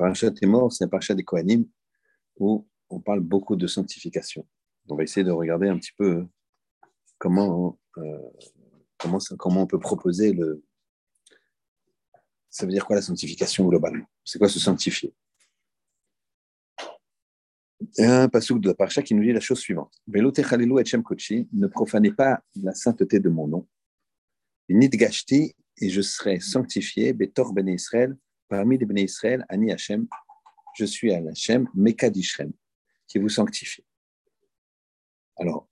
Parachat est mort, c'est un parachat des Kohanim où on parle beaucoup de sanctification. On va essayer de regarder un petit peu comment, euh, comment, on peut proposer le. Ça veut dire quoi la sanctification globalement? C'est quoi se sanctifier? Il y a un passage de la qui nous dit la chose suivante Ne profanez pas la sainteté de mon nom. Et je serai sanctifié, Betor ben Israël, parmi les béné Israël, Ani Hashem, je suis à Hashem, Mekadishrem, qui vous sanctifie. Alors,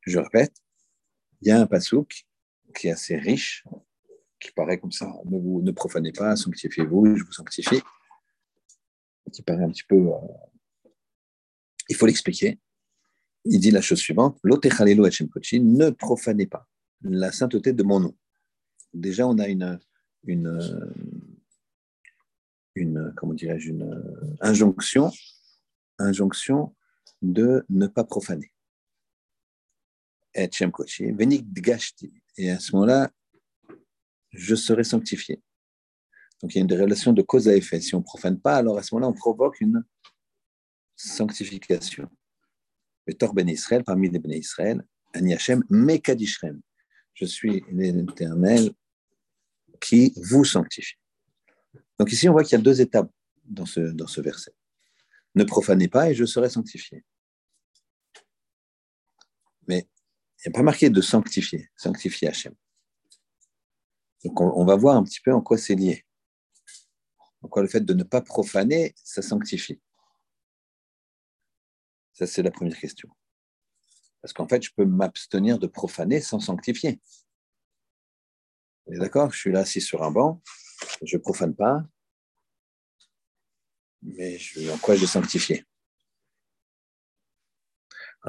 je répète, il y a un pasouk qui est assez riche, qui paraît comme ça, ne, vous, ne profanez pas, sanctifiez-vous, je vous sanctifie, qui paraît un petit peu... Euh, il faut l'expliquer. Il dit la chose suivante, ne profanez pas la sainteté de mon nom. Déjà, on a une, une, une comment dirais-je, une injonction, injonction de ne pas profaner. Et à ce moment-là, je serai sanctifié. Donc il y a une relation de cause à effet. Si on ne profane pas, alors à ce moment-là, on provoque une sanctification. Le Tor ben Israël, parmi les ben Israël, Ani Hashem, Mekadishrem. Je suis l'Éternel qui vous sanctifie. Donc ici, on voit qu'il y a deux étapes dans ce, dans ce verset. Ne profanez pas et je serai sanctifié. Mais il n'y a pas marqué de sanctifier, sanctifier Hachem. Donc on, va voir un petit peu en quoi c'est lié. En quoi le fait de ne pas profaner, ça sanctifie. Ça, c'est la première question. Parce qu'en fait, je peux m'abstenir de profaner sans sanctifier. Vous êtes d'accord? Je suis là assis sur un banc, je ne profane pas, mais je, en quoi je sanctifier?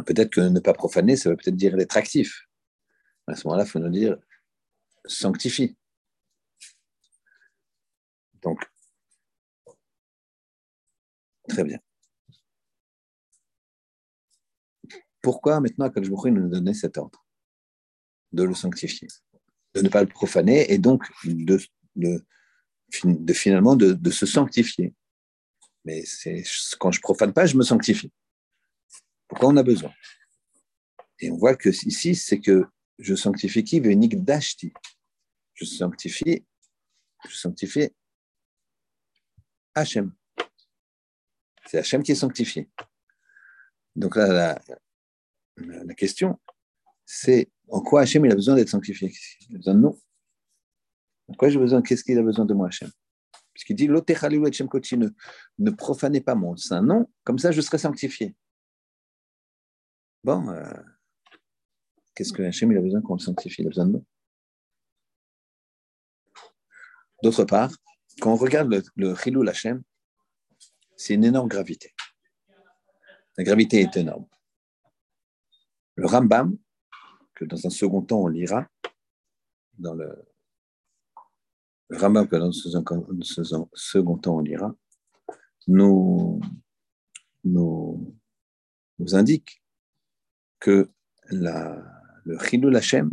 Peut-être que ne pas profaner, ça veut peut-être dire être actif. À ce moment-là, il faut nous dire sanctifie. Donc, très bien. Pourquoi maintenant Akadjboukhi nous donner cet ordre de le sanctifier, de ne pas le profaner et donc de, de, finalement de, se sanctifier. Mais quand je profane pas, je me sanctifie. Pourquoi on a besoin? Et on voit que ici, c'est que je sanctifie qui? Vénik Dashti. Je sanctifie, je sanctifie Hachem. C'est Hachem qui est sanctifié. Donc là, la, la question, c'est en quoi Hachem il a besoin d'être sanctifié? Il a besoin de nous. J'ai besoin Qu'est-ce qu'il a besoin de moi, Hachem? Puisqu'il dit ne, ne profanez pas mon saint nom, comme ça je serai sanctifié. Bon, euh, qu'est-ce que Hachem il a besoin qu'on le sanctifie? Il a besoin de nous. D'autre part, quand on regarde le, le Chilou Hachem, c'est une énorme gravité. La gravité est énorme. Le Rambam, que dans un second temps on lira, dans le, Rambam que dans second temps on lira, nous, nous, nous indique que le Chilul Hashem,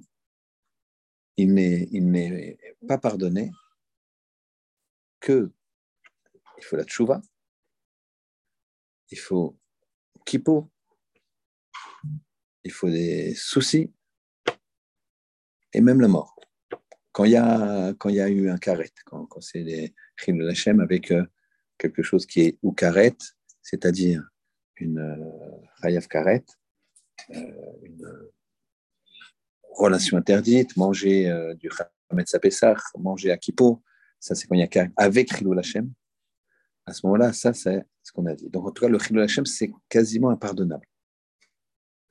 il n'est pas pardonné que il faut la tchouva, il faut kippo, il faut des soucis et même la mort. Quand il y a, eu un carré, quand, c'est les de Hachem avec euh, quelque chose qui est ou carré, c'est-à-dire une euh, carré, euh, une relation interdite, manger euh, du Hametz Sapessach, manger à Kippo, ça c'est quand il y a carré, avec Chilul Hachem. À ce moment-là, ça c'est ce qu'on a dit. Donc en tout cas, le Chilul Hachem, c'est quasiment impardonnable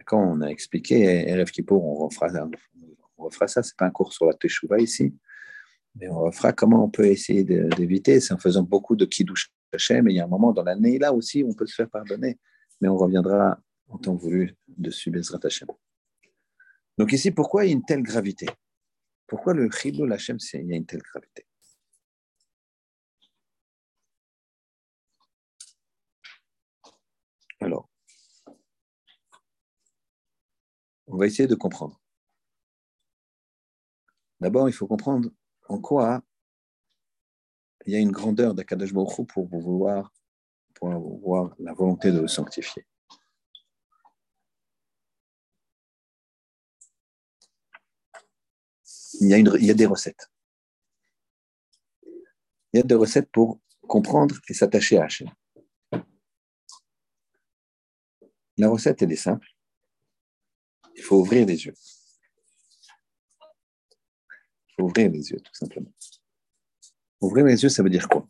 quand on a expliqué RF Kippour, on refera, on refera ça. Ce n'est pas un cours sur la Teshuvah ici, mais on refera comment on peut essayer d'éviter. C'est en faisant beaucoup de Kiddush Hashem. Et il y a un moment dans l'année là aussi on peut se faire pardonner. Mais on reviendra en temps voulu dessus, Bezrat Hashem. Donc ici, pourquoi il y a une telle gravité? Pourquoi le Chilul Hashem, il y a une telle gravité? Alors, On va essayer de comprendre. D'abord, il faut comprendre en quoi il y a une grandeur d'Akadosh Baruch pour vouloir, avoir la volonté de le sanctifier. Il y, a des recettes. Il y a des recettes pour comprendre et s'attacher à Hachem. La recette, est simple. Il faut ouvrir les yeux. Ouvrir les yeux, tout simplement. Ouvrir les yeux, ça veut dire quoi?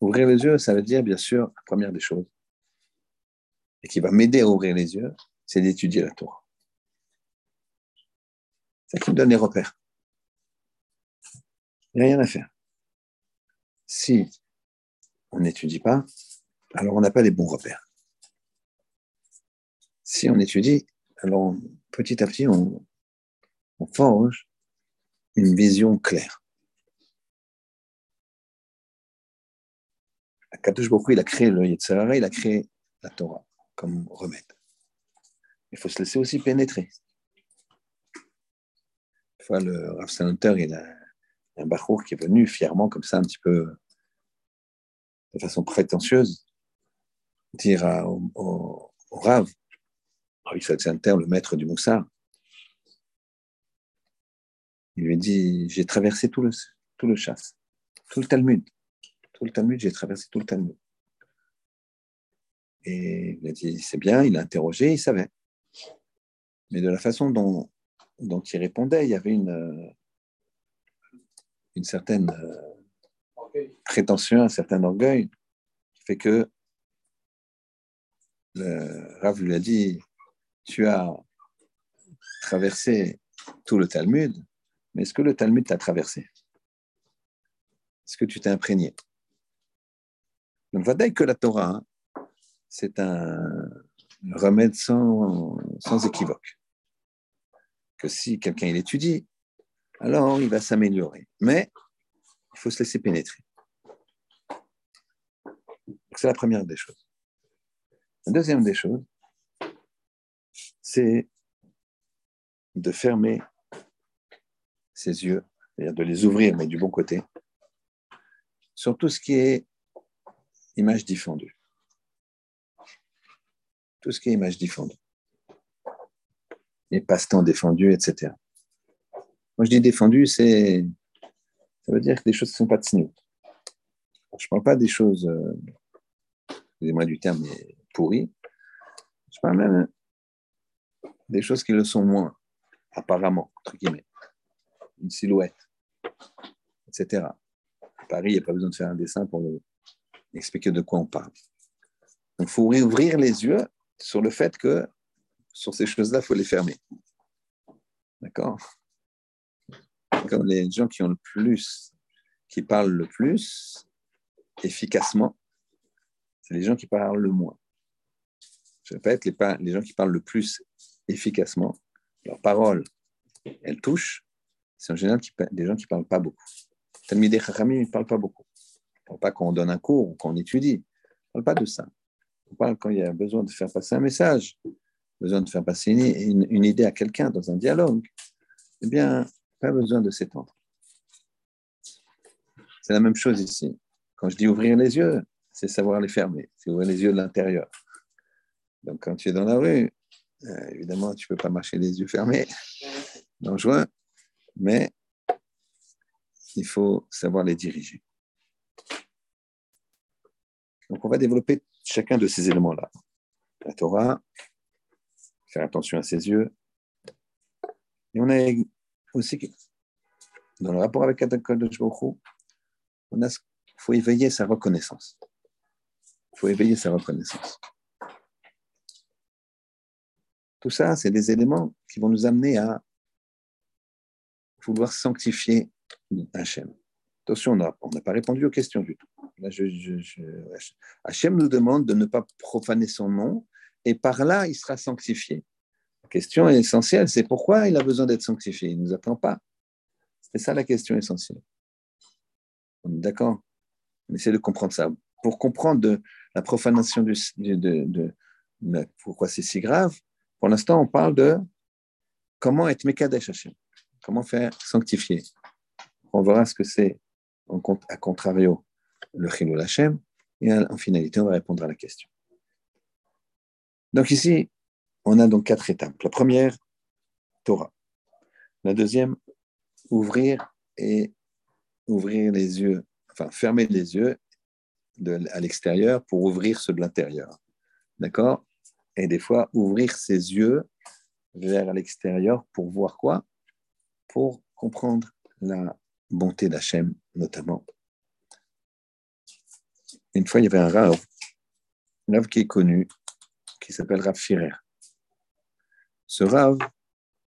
Ouvrir les yeux, ça veut dire, bien sûr, la première des choses, et qui va m'aider à ouvrir les yeux, c'est d'étudier la Torah. C'est ça qui me donne les repères? Il n'y a rien à faire. Si on n'étudie pas, alors on n'a pas les bons repères. Si on étudie, alors petit à petit, on, forge une vision claire. Kadosh Baruch il a créé le Yetzirah, il a créé la Torah comme remède. Il faut se laisser aussi pénétrer. Une fois, le Rav Sanunter, il a un Bachour qui est venu fièrement, comme ça, un petit peu de façon prétentieuse, dire au, au, au Rav, Rav le maître du Moussard, il lui dit J'ai traversé tout le, tout le chasse, tout le Talmud. Tout le Talmud, j'ai traversé tout le Talmud. Et il a dit C'est bien, il a interrogé, il savait. Mais de la façon dont, dont il répondait, il y avait une, une certaine euh, prétention, un certain orgueil qui fait que le Rav lui a dit Tu as traversé tout le Talmud, mais est-ce que le Talmud t'a traversé? Est-ce que tu t'es imprégné? Donc, va que la Torah, c'est un remède sans, sans équivoque. Que si quelqu'un l'étudie, alors il va s'améliorer. Mais il faut se laisser pénétrer. C'est la première des choses. La deuxième des choses, c'est de fermer ses yeux, c'est-à-dire de les ouvrir, mais du bon côté, sur tout ce qui est image diffondue. Tout ce qui est image diffondue. Les passe-temps défendus, etc. Moi, je dis défendu, c'est, ça veut dire que des choses ne sont pas de signaux. Je ne parle pas des choses, excusez-moi du terme, mais pourries. Je parle même des choses qui le sont moins, apparemment, entre guillemets une silhouette, etc. À Paris, il n'y a pas besoin de faire un dessin pour expliquer de quoi on parle. Donc, il faut ouvrir les yeux sur le fait que sur ces choses-là, il faut les fermer. D'accord? Comme les gens qui ont le plus, qui parlent le plus efficacement, c'est les gens qui parlent le moins. Je répète, les, les gens qui parlent le plus efficacement, leurs paroles, elles touchent, c'est en général des gens qui ne parlent pas beaucoup. Talmidei Chachamim ne parlent pas beaucoup. Ils ne parlent pas quand on donne un cours ou quand on étudie. Ils ne parlent pas de ça. On parle quand il y a besoin de faire passer un message, besoin de faire passer une, idée à quelqu'un dans un dialogue. Eh bien, pas besoin de s'étendre. C'est la même chose ici. Quand je dis ouvrir les yeux, c'est savoir les fermer. C'est ouvrir les yeux de l'intérieur. Donc, quand tu es dans la rue, euh, évidemment, tu ne peux pas marcher les yeux fermés. Dangereux mais il faut savoir les diriger. Donc, on va développer chacun de ces éléments-là. La Torah, faire attention à ses yeux. Et on a aussi, dans le rapport avec Kadosh Baruch on a, il faut éveiller sa reconnaissance. Il faut éveiller sa reconnaissance. Tout ça, c'est des éléments qui vont nous amener à vouloir sanctifier Hachem. Attention, on n'a pas répondu aux questions du tout. Là, Hachem nous demande de ne pas profaner son nom et par là, il sera sanctifié. La question essentielle, c'est pourquoi il a besoin d'être sanctifié? Il ne nous attend pas. C'est ça la question essentielle. On est d'accord? On essaie de comprendre ça. Pour comprendre la profanation de, de, pourquoi c'est si grave, pour l'instant, on parle de comment être Mekadesh Hachem. Comment faire sanctifier? On verra ce que c'est à contrario le Chilul Hashem. Et en finalité, on va répondre à la question. Donc ici, on a donc quatre étapes. La première, Torah. La deuxième, ouvrir et ouvrir les yeux, enfin fermer les yeux à l'extérieur pour ouvrir ceux de l'intérieur. D'accord? Et des fois, ouvrir ses yeux vers l'extérieur pour voir quoi? Pour comprendre la bonté d'Hachem, notamment. Une fois, il y avait un Rav, un Rav qui est connu, qui s'appelle Rav Firer. Ce Rav,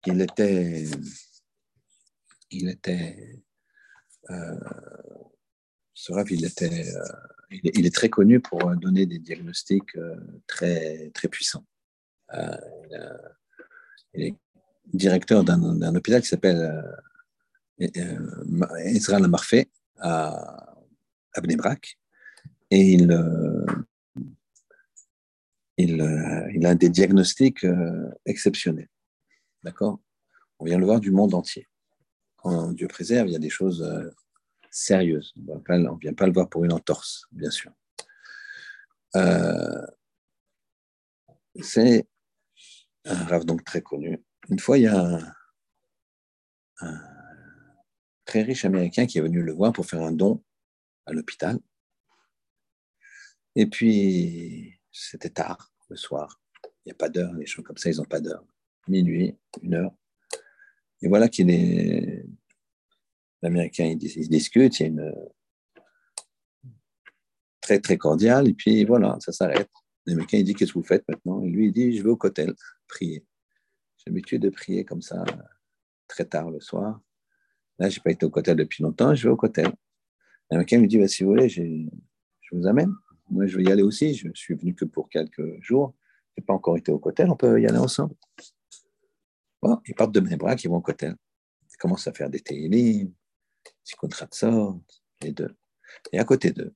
il était, il était, euh, ce Rav, il était, euh, il, est, très connu pour donner des diagnostics euh, très, très puissants. il, est directeur d'un hôpital qui s'appelle Israël Amarfé à, à et il, il, a des diagnostics exceptionnels. D'accord? On vient le voir du monde entier. Quand Dieu préserve, il y a des choses euh, sérieuses. On ne vient pas le voir pour une entorse, bien sûr. Euh, c'est un rave donc très connu. Une fois, il y a un, très riche américain qui est venu le voir pour faire un don à l'hôpital. Et puis, c'était tard, le soir. Il n'y a pas d'heure, les gens comme ça, ils n'ont pas d'heure minuit, une heure. Et voilà qu'il est. L'Américain, il, discute, il y a une. très, très cordiale, et puis voilà, ça s'arrête. L'Américain, il dit Qu'est-ce que vous faites maintenant? Et lui, il dit Je vais au cotel, prier. J'ai l'habitude de prier comme ça, très tard le soir. Là, je n'ai pas été au cotel depuis longtemps, je vais au cotel. L'Américain lui dit bah, Si vous voulez, je vous amène. Moi, je vais y aller aussi. Je suis venu que pour quelques jours. Je n'ai pas encore été au cotel, on peut y aller ensemble ils partent de bras ils vont au Kotel. Ils commencent à faire des télim, des sort, les deux. Et à côté d'eux,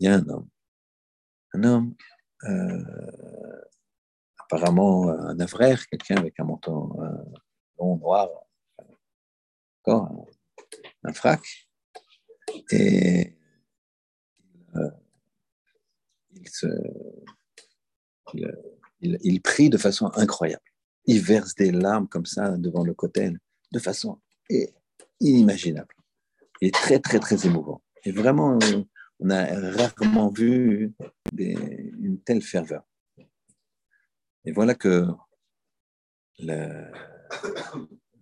il y a un homme. Un homme, euh, apparemment un avraire, quelqu'un avec un menton long, noir, encore un, frac. Et euh, il, se, il prie de façon incroyable il verse des larmes comme ça devant le cotel, de façon inimaginable. Et très, très, très émouvant. Et vraiment, on a rarement vu une telle ferveur. Et voilà que le,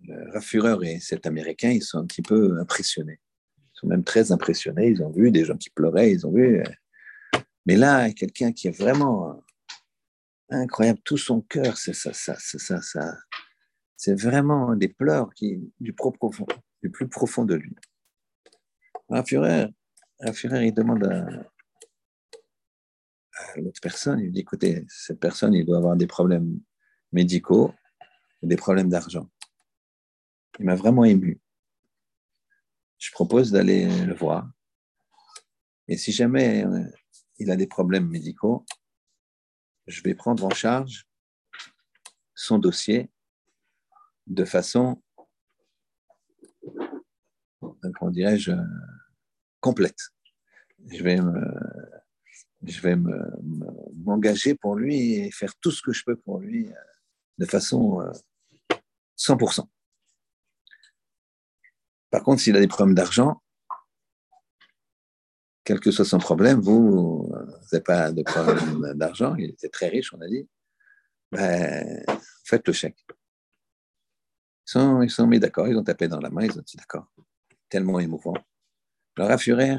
le et cet Américain, ils sont un petit peu impressionnés. Ils sont même très impressionnés. Ils ont vu des gens qui pleuraient, ils ont vu. Mais là, quelqu'un qui est vraiment incroyable, tout son cœur, c'est ça, ça, ça, ça. C'est vraiment des pleurs qui, du, plus profond de lui. Un Führer, il demande à, l'autre personne, il dit, écoutez, cette personne, il doit avoir des problèmes médicaux, des problèmes d'argent. Il m'a vraiment ému. Je propose d'aller le voir. Et si jamais euh, il a des problèmes médicaux, je vais prendre en charge son dossier de façon, comment dirais-je, complète. Je vais je vais m'engager pour lui et faire tout ce que je peux pour lui euh, de façon 100%. Euh, Par contre, s'il a des problèmes d'argent, quel que soit son problème, vous, n'avez pas de problème d'argent, il était très riche, on a dit, ben, faites le chèque. Ils sont, sont mis d'accord, ils ont tapé dans la main, ils ont dit d'accord. Tellement émouvant. Alors, à Furer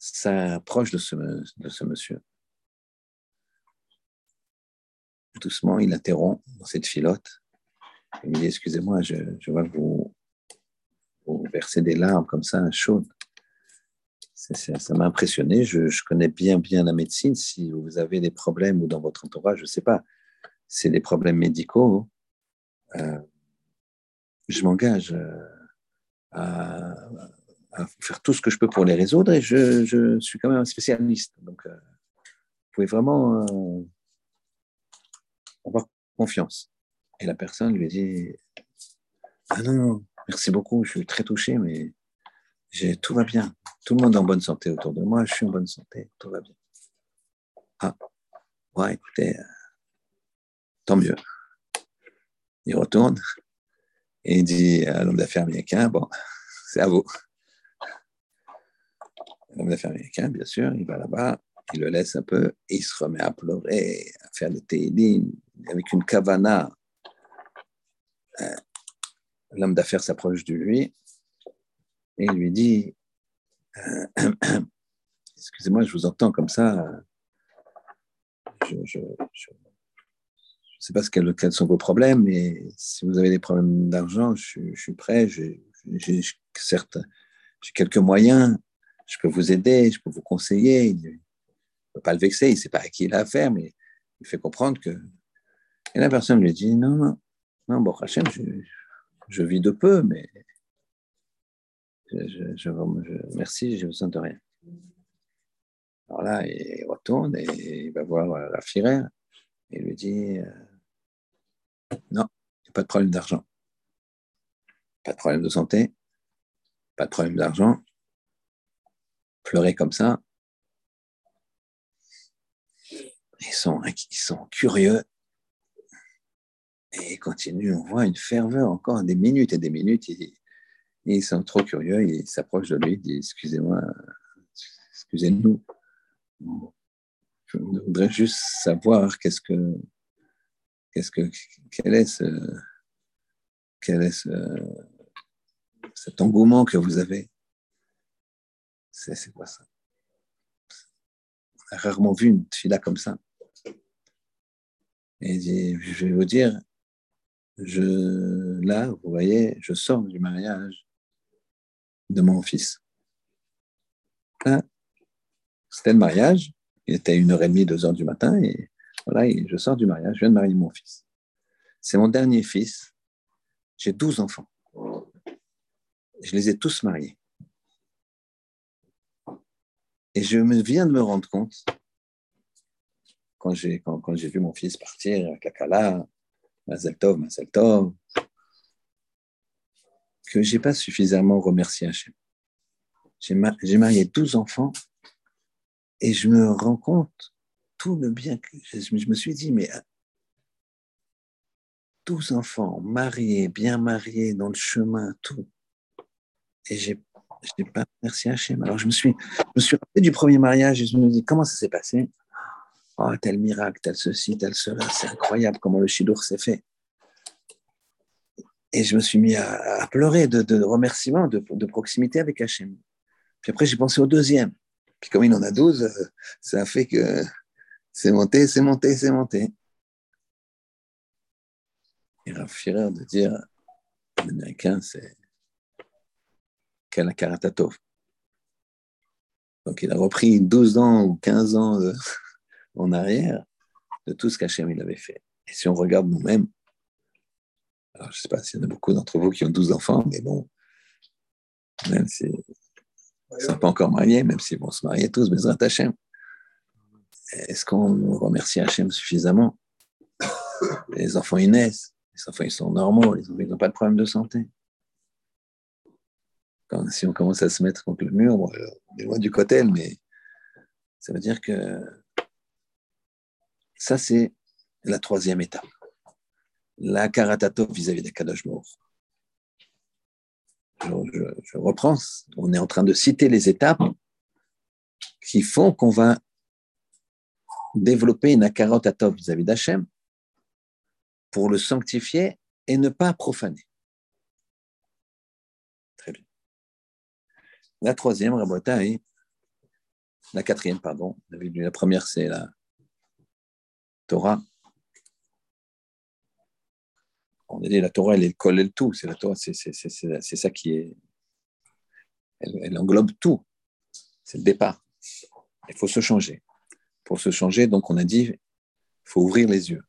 s'approche de ce, de ce monsieur. Doucement, il interrompt cette filote. Il me dit Excusez-moi, je, je vois que vous, vous versez des larmes comme ça, chaudes ça m'a impressionné. Je, connais bien, bien la médecine. Si vous avez des problèmes ou dans votre entourage, je ne sais pas, c'est des problèmes médicaux, euh, je m'engage euh, à, faire tout ce que je peux pour les résoudre et je, suis quand même un spécialiste. Donc, euh, vous pouvez vraiment avoir confiance. Et la personne lui dit Ah non, merci beaucoup, je suis très touché, mais tout va bien. Tout le monde est en bonne santé autour de moi. Je suis en bonne santé. Tout va bien. Ah, ouais, écoutez, euh, tant mieux. Il retourne et il dit à l'homme d'affaires américain, bon, c'est à vous. L'homme d'affaires américain, bien sûr, il va là-bas, il le laisse un peu et il se remet à pleurer, à faire des télim avec une kavana. Euh, l'homme d'affaires s'approche de lui et il lui dit euh, Excusez-moi, je vous entends comme ça. Je ne sais pas ce quels sont vos problèmes, mais si vous avez des problèmes d'argent, je, suis prêt. J'ai certes j'ai quelques moyens. Je peux vous aider, je peux vous conseiller. Il ne peut pas le vexer, il ne sait pas à qui il a affaire, mais il fait comprendre que. Et la personne lui dit Non, non, non, bon, Hachem, je, je vis de peu, mais je, je, merci, j'ai besoin de rien. Alors là, il retourne et il va voir la fière et lui dit euh, Non, il n'y a pas de problème d'argent, pas de problème de santé, pas de problème d'argent. Pleurer comme ça, ils sont, ils sont curieux et ils continuent. On voit une ferveur encore des minutes et des minutes. Ils sont trop curieux, ils s'approchent de lui, ils disent Excusez-moi, excusez-nous. Je voudrais juste savoir qu'est-ce que, qu'est-ce que, quel est ce, quel est cet engouement que vous avez. C'est quoi ça? Rarement vu une fille là comme ça. Et il dit, je vais vous dire, je, là, vous voyez, je sors du mariage de mon fils. C'était le mariage. Il était une heure et demie, deux heures du matin. Et voilà, je sors du mariage. Je viens de marier mon fils. C'est mon dernier fils. J'ai douze enfants. Je les ai tous mariés. Et je viens de me rendre compte, quand j'ai quand, vu mon fils partir avec la Kala, Mazel Tov, Mazel Tov, que je n'ai pas suffisamment remercié Hachem. J'ai marié 12 enfants et je me rends compte tout le bien que je, me suis dit, mais 12 enfants mariés, bien mariés, dans le chemin, tout. Et je n'ai pas remercié Hachem. Alors je me suis, je me suis rappelé du premier mariage et je me dis, comment ça s'est passé? Oh, tel miracle, tel ceci, tel cela. C'est incroyable comment le Shidour s'est fait. Et je me suis mis à, pleurer de, de remerciements, de, proximité avec Hachem. Puis après, j'ai pensé au deuxième. Puis comme il en a douze, euh, ça a fait que c'est monté, c'est monté, c'est monté. Il a Firer de dire, l'américain, c'est Kalakaratatov. Donc il a repris 12 ans ou 15 ans en arrière de tout ce qu'Hachem il avait fait. Et si on regarde nous-mêmes, alors je ne sais pas s'il y en a beaucoup d'entre vous qui ont 12 enfants, mais bon, même si ils ne sont pas encore mariés, même s'ils vont se marier tous, mais Hachem, est-ce qu'on remercie Hachem suffisamment? Les enfants, ils naissent, les enfants, ils sont normaux, les enfants, ils n'ont pas de problème de santé. Si on commence à se mettre contre le mur, on est loin du côté, mais ça veut dire que ça, c'est la troisième étape. La karatato vis-à-vis des Kadosh je, je, reprends. On est en train de citer les étapes qui font qu'on va développer une akaratatov vis-à-vis d'Hachem pour le sanctifier et ne pas profaner. La troisième, est la quatrième, pardon. La première, c'est la Torah. On a dit la Torah, elle, elle colle le tout. C'est ça qui est. Elle, englobe tout. C'est le départ. Il faut se changer. Pour se changer, donc on a dit, il faut ouvrir les yeux.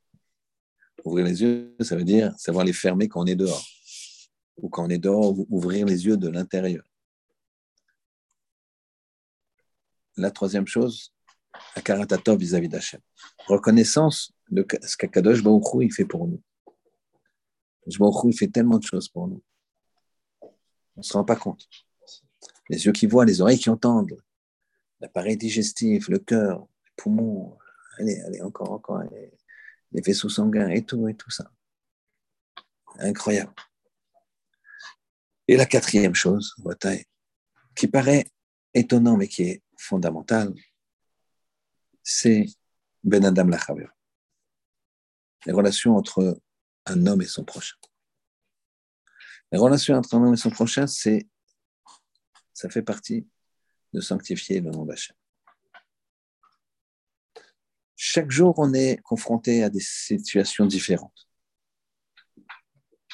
Ouvrir les yeux, ça veut dire savoir les fermer quand on est dehors. Ou quand on est dehors, ouvrir les yeux de l'intérieur. La troisième chose, à Karatatov vis-à-vis d'Hachem. Reconnaissance de ce qu'Akadosh Baruch il fait pour nous. Baruch il fait tellement de choses pour nous. On ne se rend pas compte. les yeux qui voient, les oreilles qui entendent, l'appareil digestif, le cœur, les poumons, allez, allez, encore, encore, les vaisseaux sanguins et tout, et tout ça. Incroyable. Et la quatrième chose, qui paraît étonnant mais qui est fondamentale, c'est Ben Adam Lachaver. Les relations entre un homme et son prochain. Les relations entre un homme et son prochain, c'est, ça fait partie de sanctifier le nom d'Hachem. Chaque jour, on est confronté à des situations différentes.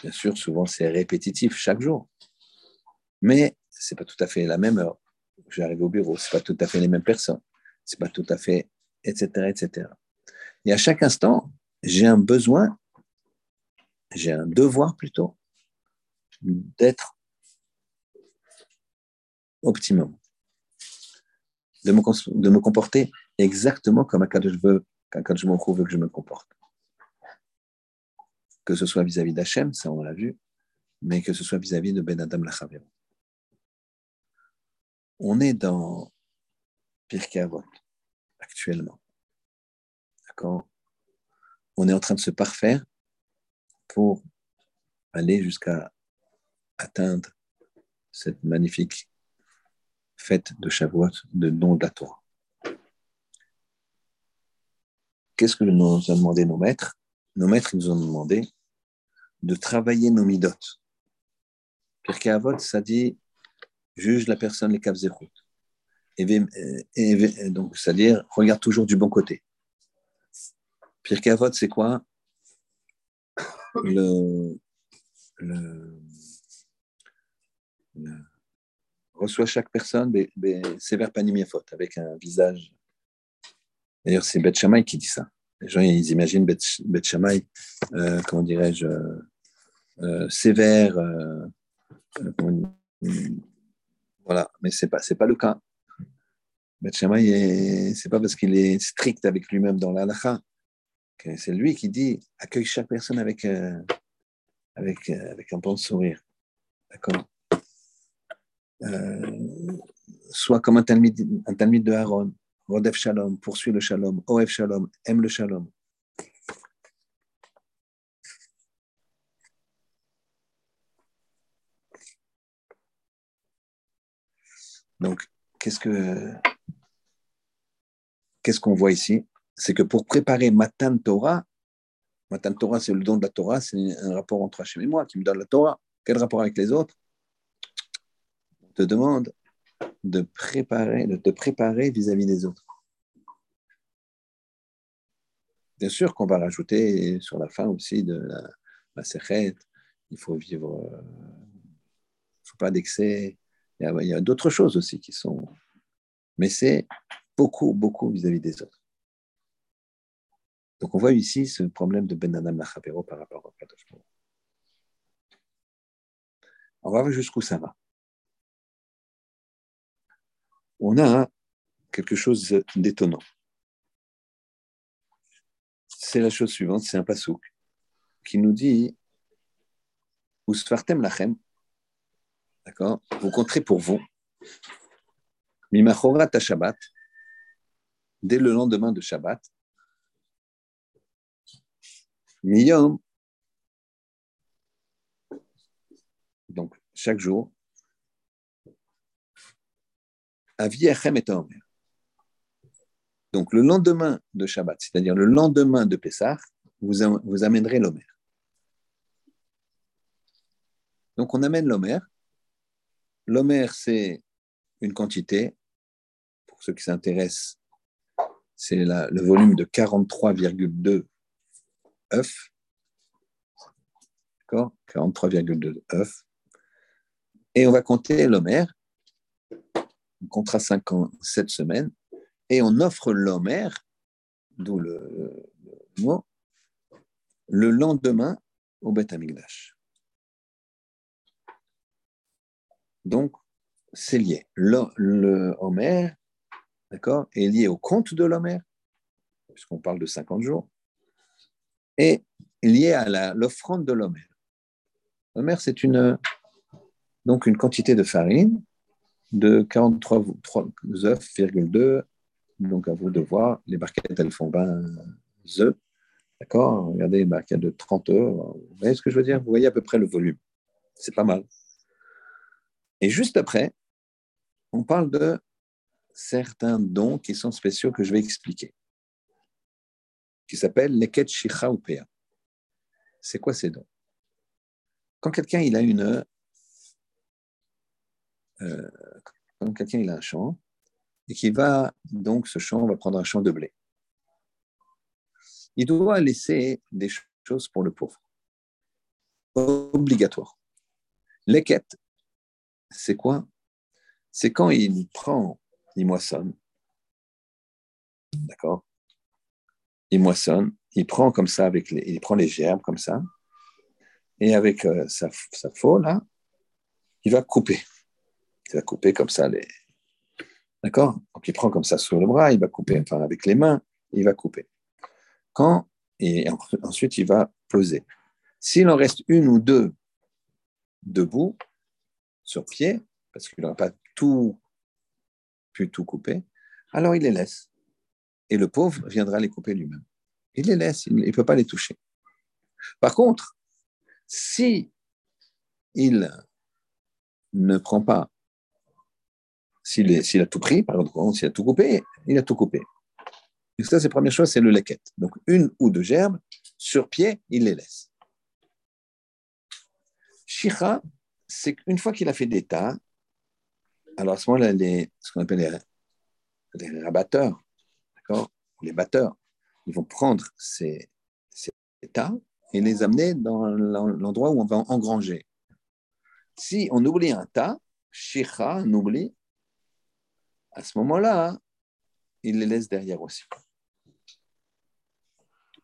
Bien sûr, souvent, c'est répétitif chaque jour. Mais ce n'est pas tout à fait la même heure. J'arrive au bureau, ce n'est pas tout à fait les mêmes personnes. Ce n'est pas tout à fait, etc., etc. Et à chaque instant, j'ai un besoin, j'ai un devoir plutôt, d'être optimum, de me, de me comporter exactement comme un je veux, je me veut que je me comporte. Que ce soit vis-à-vis d'Hachem, ça on l'a vu, mais que ce soit vis-à-vis de Ben Adam Lachaver. On est dans Pirkei Avot actuellement. D'accord? On est en train de se parfaire pour aller jusqu'à atteindre cette magnifique fête de Shavuot, de nom de la Torah. Qu'est-ce que nous ont demandé nos maîtres? Nos maîtres nous ont demandé de travailler nos midotes. Pirkei Avot, ça dit juge la personne les caves et, et, donc, c'est-à-dire, regarde toujours du bon côté. Pirkei Avot, c'est quoi? Reçoit chaque personne sévère faute avec un visage. D'ailleurs, c'est Beth Shammai qui dit ça. Les gens, ils imaginent Beth, Shammai, euh, comment dirais-je, euh, euh, sévère. Voilà, mais ce n'est pas, pas le cas. Beth Shammai, ce n'est pas parce qu'il est strict avec lui-même dans l'alacha que c'est lui qui dit accueille chaque personne avec, avec, avec un bon sourire. D'accord? Euh, soit comme un talmid, un de Aaron, Rodef Shalom, poursuit le Shalom, Oef Shalom, aime le Shalom. Donc, qu'est-ce que qu'est-ce qu'on voit ici? C'est que pour préparer Matan Torah, Matan Torah, c'est le don de la Torah, c'est un rapport entre Hachem et moi qui me donne la Torah. Quel rapport avec les autres? Te demande de préparer, de te préparer vis-à-vis des autres. Bien sûr qu'on va rajouter sur la fin aussi de la, la il faut vivre, il ne faut pas d'excès. Il y a, d'autres choses aussi qui sont. Mais c'est beaucoup, beaucoup vis-à-vis des autres. Donc on voit ici ce problème de Ben Adam par rapport au Kadosh On va voir jusqu'où ça va on a quelque chose d'étonnant. C'est la chose suivante, c'est un pasouk qui nous dit Usfartem lachem, d'accord? Vous compterez pour vous, Mimachorat Shabbat, dès le lendemain de Shabbat, Miyom, donc chaque jour, donc le lendemain de Shabbat, c'est-à-dire le lendemain de Pessah, vous, vous amènerez l'Omer. Donc on amène l'Omer. L'Omer, c'est une quantité, pour ceux qui s'intéressent, c'est le volume de 43,2 œufs. D'accord? 43,2 œufs. Et on va compter l'Omer un contrat 5 ans, 7 semaines, et on offre l'Homer, d'où le, mot, le lendemain au Beth Amigdash. Donc, c'est lié. Le, Homer, est lié au compte de l'Homer, puisqu'on parle de 50 jours, et lié à l'offrande de l'Homer. L'Homer, c'est une, donc une quantité de farine de 43 œufs,2. Donc, à vous de voir, les barquettes, elles font 20 œufs. D'accord? Regardez, une barquette de 30 œufs. Vous voyez ce que je veux dire? Vous voyez à peu près le volume. C'est pas mal. Et juste après, on parle de certains dons qui sont spéciaux que je vais expliquer, qui s'appellent les Shicha ou C'est quoi ces dons? Quand quelqu'un il a une euh, quand quelqu'un il a un champ et qu'il va donc ce champ va prendre un champ de blé, il doit laisser des choses pour le pauvre, obligatoire. L'équette, c'est quoi? C'est quand il prend, il moissonne, d'accord? Il moissonne, il prend comme ça avec les, il prend les gerbes comme ça, et avec euh, sa, sa faux là, il va couper. Il va couper comme ça les. D'accord? Donc il prend comme ça sur le bras, il va couper, enfin avec les mains, il va couper. Quand et ensuite il va peser. S'il en reste une ou deux debout, sur pied, parce qu'il n'aura pas tout pu tout couper, alors il les laisse. Et le pauvre viendra les couper lui-même. Il les laisse, il ne peut pas les toucher. Par contre, si il ne prend pas, s'il a tout pris, par exemple, s'il a tout coupé, il a tout coupé. Et ça, c'est la première chose, c'est le laquette. Donc, une ou deux gerbes, sur pied, il les laisse. Shira, c'est qu'une fois qu'il a fait des tas, alors à ce moment-là, ce qu'on appelle les, rabatteurs, d'accord les batteurs, ils vont prendre ces, ces tas et les amener dans l'endroit où on va engranger. Si on oublie un tas, Shira, on oublie, à ce moment-là, il les laisse derrière aussi.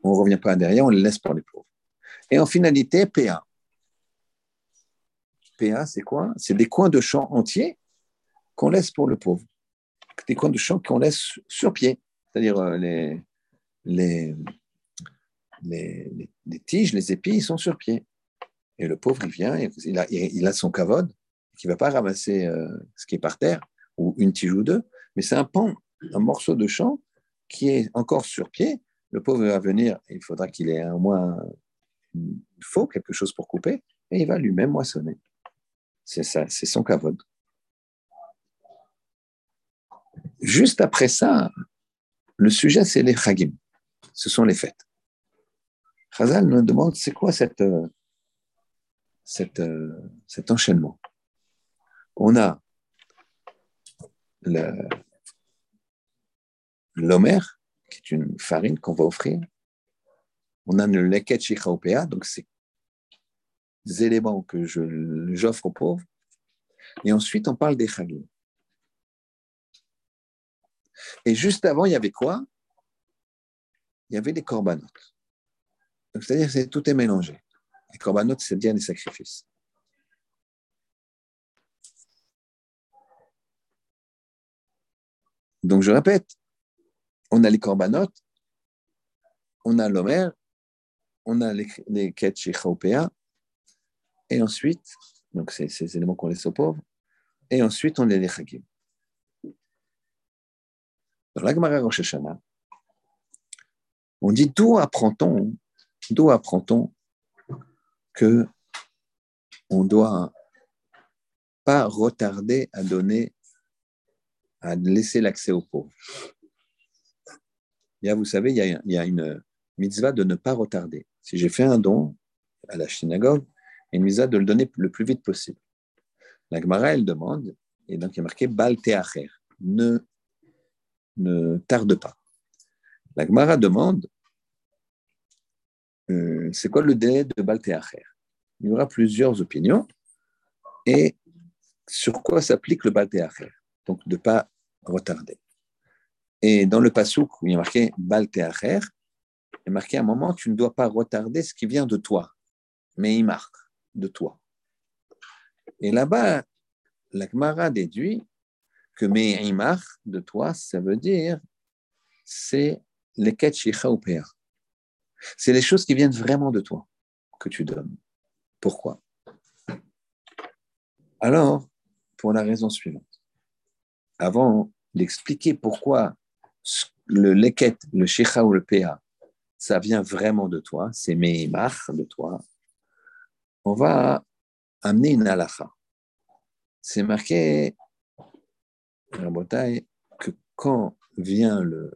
On ne revient pas derrière, on les laisse pour les pauvres. Et en finalité, PA. C'est quoi? C'est des coins de champ entiers qu'on laisse pour le pauvre. Des coins de champ qu'on laisse sur pied. C'est-à-dire euh, les, les, les, tiges, les épis, ils sont sur pied. Et le pauvre, il vient, il a, il a son cavode, qui ne va pas ramasser euh, ce qui est par terre, ou une tige ou deux, mais c'est un pan, un morceau de champ qui est encore sur pied. Le pauvre va venir, il faudra qu'il ait au moins, il faut quelque chose pour couper, et il va lui-même moissonner. C'est ça, c'est son kavod. Juste après ça, le sujet, c'est les chagim. Ce sont les fêtes. Chazal nous demande c'est quoi cette, cette, cet enchaînement? On a l'omer, qui est une farine qu'on va offrir. On a le leket shichaopea, donc c'est éléments que j'offre aux pauvres. Et ensuite, on parle des chagim. Et juste avant, il y avait quoi? Il y avait des corbanotes. C'est-à-dire que tout est mélangé. Les corbanotes, c'est bien les sacrifices. Donc, je répète, on a les corbanotes, on a l'omer, on a les, les et ensuite, donc c'est ces éléments qu'on laisse aux pauvres, et ensuite on les les Dans l'Agmara Rosh Hashanah, on dit d'où apprend-on, d'où apprend-on que on doit pas retarder à donner, à laisser l'accès aux pauvres? Il vous savez, il y, a, il y a une mitzvah de ne pas retarder. Si j'ai fait un don à la synagogue, et une misa de le donner le plus vite possible. La Gemara, elle demande, et donc il y a marqué Bal ne, ne tarde pas. La Gemara demande euh, c'est quoi le délai de Bal Il y aura plusieurs opinions, et sur quoi s'applique le Bal Donc de ne pas retarder. Et dans le Passouk, il y a marqué Bal il y a marqué à un moment, tu ne dois pas retarder ce qui vient de toi, mais il marque de toi. Et là-bas, la Gemara déduit que Me'imach de toi, ça veut dire c'est les ou C'est les choses qui viennent vraiment de toi que tu donnes. Pourquoi? Alors, pour la raison suivante. avant d'expliquer pourquoi le leket, le shecha ou le péa, ça vient vraiment de toi, c'est meimach de toi, on va amener une halakha. C'est marqué, que quand vient le,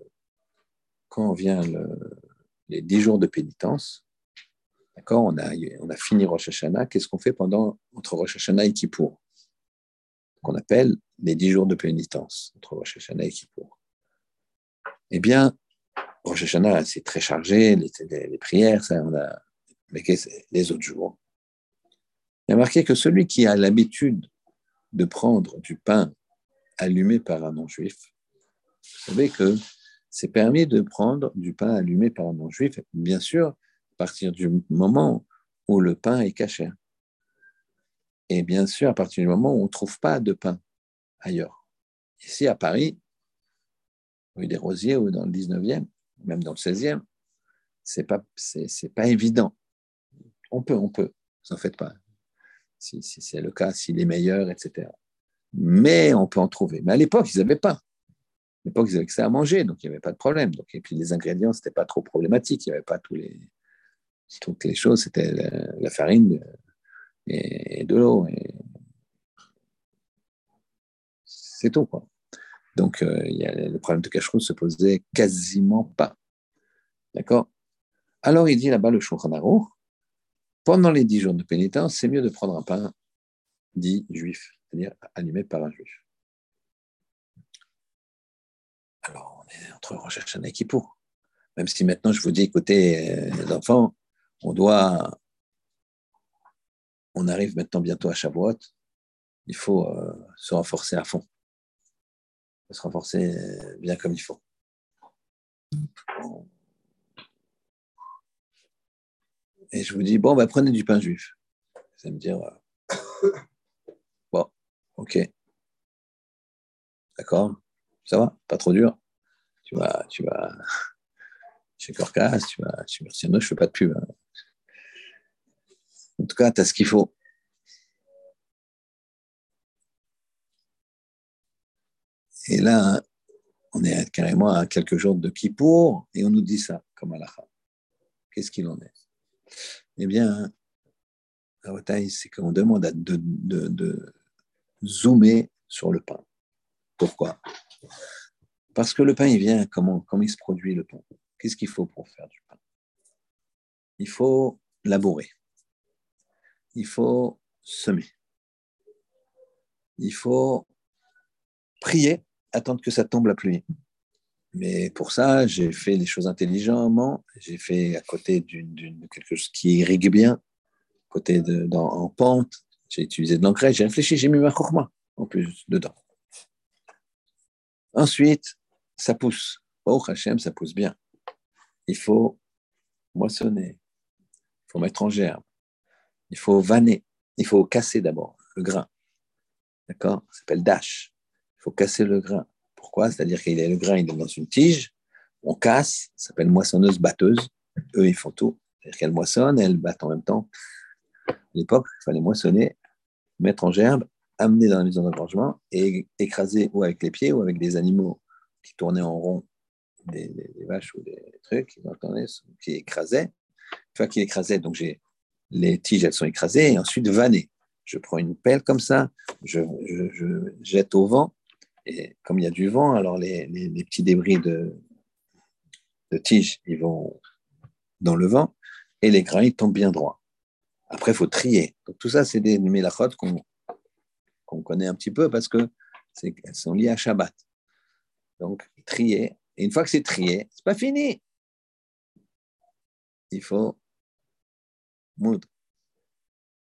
quand vient le, les dix jours de pénitence, d'accord, on a, on a fini Rosh Hashanah, qu'est-ce qu'on fait pendant, entre Rosh Hashanah et Kippour? Qu'on appelle les dix jours de pénitence, entre Rosh Hashanah et Kippour. Eh bien, Rosh Hashanah, c'est très chargé, les, prières, ça, on a, mais les autres jours? Il y a marqué que celui qui a l'habitude de prendre du pain allumé par un non-juif, vous savez que c'est permis de prendre du pain allumé par un non-juif, bien sûr, à partir du moment où le pain est caché. Et bien sûr, à partir du moment où on ne trouve pas de pain ailleurs. Ici, à Paris, rue des Rosiers ou dans le 19e, même dans le 16e, c'est pas, pas évident. On peut, on peut, vous en faites pas. Si, c'est le cas, s'il est meilleur, etc. Mais on peut en trouver. Mais à l'époque, ils n'avaient pas. À l'époque, ils avaient que ça à manger, donc il n'y avait pas de problème. Donc, et puis les ingrédients, ce n'était pas trop problématique. Il n'y avait pas tous les, toutes les choses. C'était la, farine et, de l'eau. Et... C'est tout, quoi. Donc, euh, le problème de cache ne se posait quasiment pas. D'accord? Alors, il dit là-bas, le Shulchan pendant les dix jours de pénitence, c'est mieux de prendre un pain dit juif, c'est-à-dire allumé par un juif. Alors, on est entre Hashanah et Kippour. Même si maintenant, je vous dis, écoutez, euh, les enfants, on doit... On arrive maintenant bientôt à Shavuot. Il faut euh, se renforcer à fond se renforcer euh, bien comme il faut. Et je vous dis, bon, bah, prenez du pain juif. Allez me dire, euh, bon, ok. D'accord Ça va Pas trop dur Tu vas, tu vas chez Corcas, tu vas chez Merciano, je fais pas de pub. Hein. En tout cas, tu as ce qu'il faut. Et là, on est carrément à quelques jours de Kippour et on nous dit ça, comme Allah. Qu'est-ce qu'il en est? Eh bien, c'est qu'on demande de, de, zoomer sur le pain. Pourquoi? Parce que le pain, il vient, comment, comment il se produit le pain? Qu'est-ce qu'il faut pour faire du pain? Il faut labourer. Il faut semer. Il faut prier attendre que ça tombe la pluie. Mais pour ça, j'ai fait les choses intelligemment. J'ai fait à côté d'une quelque chose qui irrigue bien, côté de, en pente. J'ai utilisé de l'engrais, j'ai réfléchi, j'ai mis ma chorma en plus dedans. Ensuite, ça pousse. Oh Hachem, ça pousse bien. Il faut moissonner. Il faut mettre en germe. Il faut vanner. Il faut casser d'abord le grain. D'accord? Ça s'appelle dash faut casser le grain. Pourquoi C'est-à-dire qu'il est le grain, il est dans une tige, on casse, ça s'appelle moissonneuse batteuse. Eux, ils font tout. C'est-à-dire qu'elles moissonnent, elles battent en même temps. À l'époque, il fallait moissonner, mettre en gerbe, amener dans la maison d'engorgement et écraser ou avec les pieds ou avec des animaux qui tournaient en rond, des, vaches ou des trucs qui écrasaient. Une fois qu'ils écrasaient, donc j'ai les tiges, elles sont écrasées et ensuite vannées. Je prends une pelle comme ça, je jette au vent et comme il y a du vent, alors les, petits débris de, de tiges, ils vont dans le vent et les grains, ils tombent bien droits. Après, il faut trier. Donc, tout ça, c'est des mélachotes qu'on qu'on connaît un petit peu parce que elles sont liées à Shabbat. Donc, trier. Et une fois que c'est trié, c'est pas fini. Il faut moudre.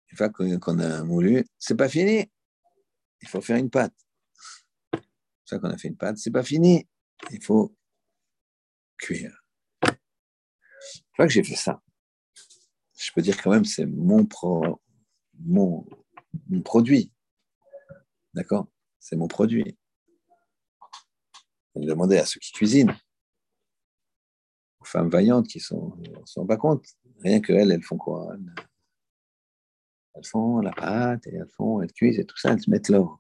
Une fois qu'on a moulu, c'est pas fini. Il faut faire une pâte ça qu'on a fait une pâte, c'est pas fini. Il faut cuire. Une fois que j'ai fait ça, je peux dire quand même c'est mon, pro, mon, produit. D'accord? C'est mon produit. Je demander à ceux qui cuisinent, aux femmes vaillantes qui sont, ne se rendent pas compte. Rien qu'elles, elles font quoi? Elles, font la pâte et elles font, elles cuisent et tout ça, elles mettent leur,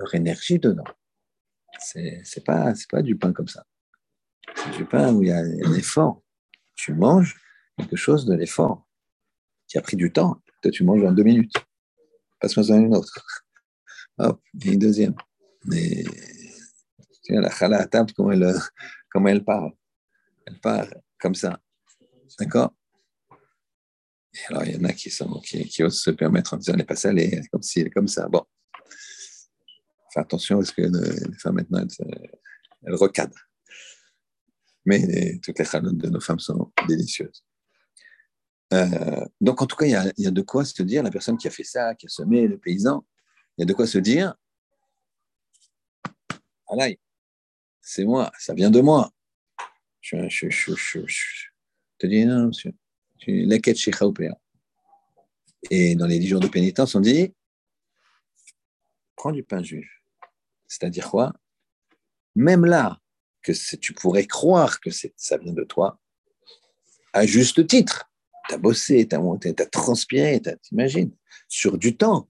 leur énergie dedans. C'est pas, pas du pain comme ça. C'est du pain où il y a un effort. Tu manges quelque chose de l'effort qui a pris du temps. Toi, tu manges en deux minutes. Passe-moi en une autre. Hop, et une deuxième. Mais tu la chala à table, comment elle, comment elle parle. Elle parle comme ça. D'accord? Alors, il y en a qui, sont, qui, osent se permettre en disant elle n'est pas salée, comme si est comme ça. Bon. Fais attention parce que les femmes maintenant, elles, recadrent. Mais toutes les chalotes de nos femmes sont délicieuses. Euh, donc, en tout cas, il y, a, de quoi se dire, la personne qui a fait ça, qui a semé, le paysan, il y a de quoi se dire Allez, c'est moi, ça vient de moi. Je, je, je, je te dis non, monsieur. Et dans les dix jours de pénitence, on dit prends du pain juif. C'est-à-dire quoi? Même là, que tu pourrais croire que ça vient de toi, à juste titre. Tu as bossé, tu as, as, transpiré, t'imagines, sur du temps.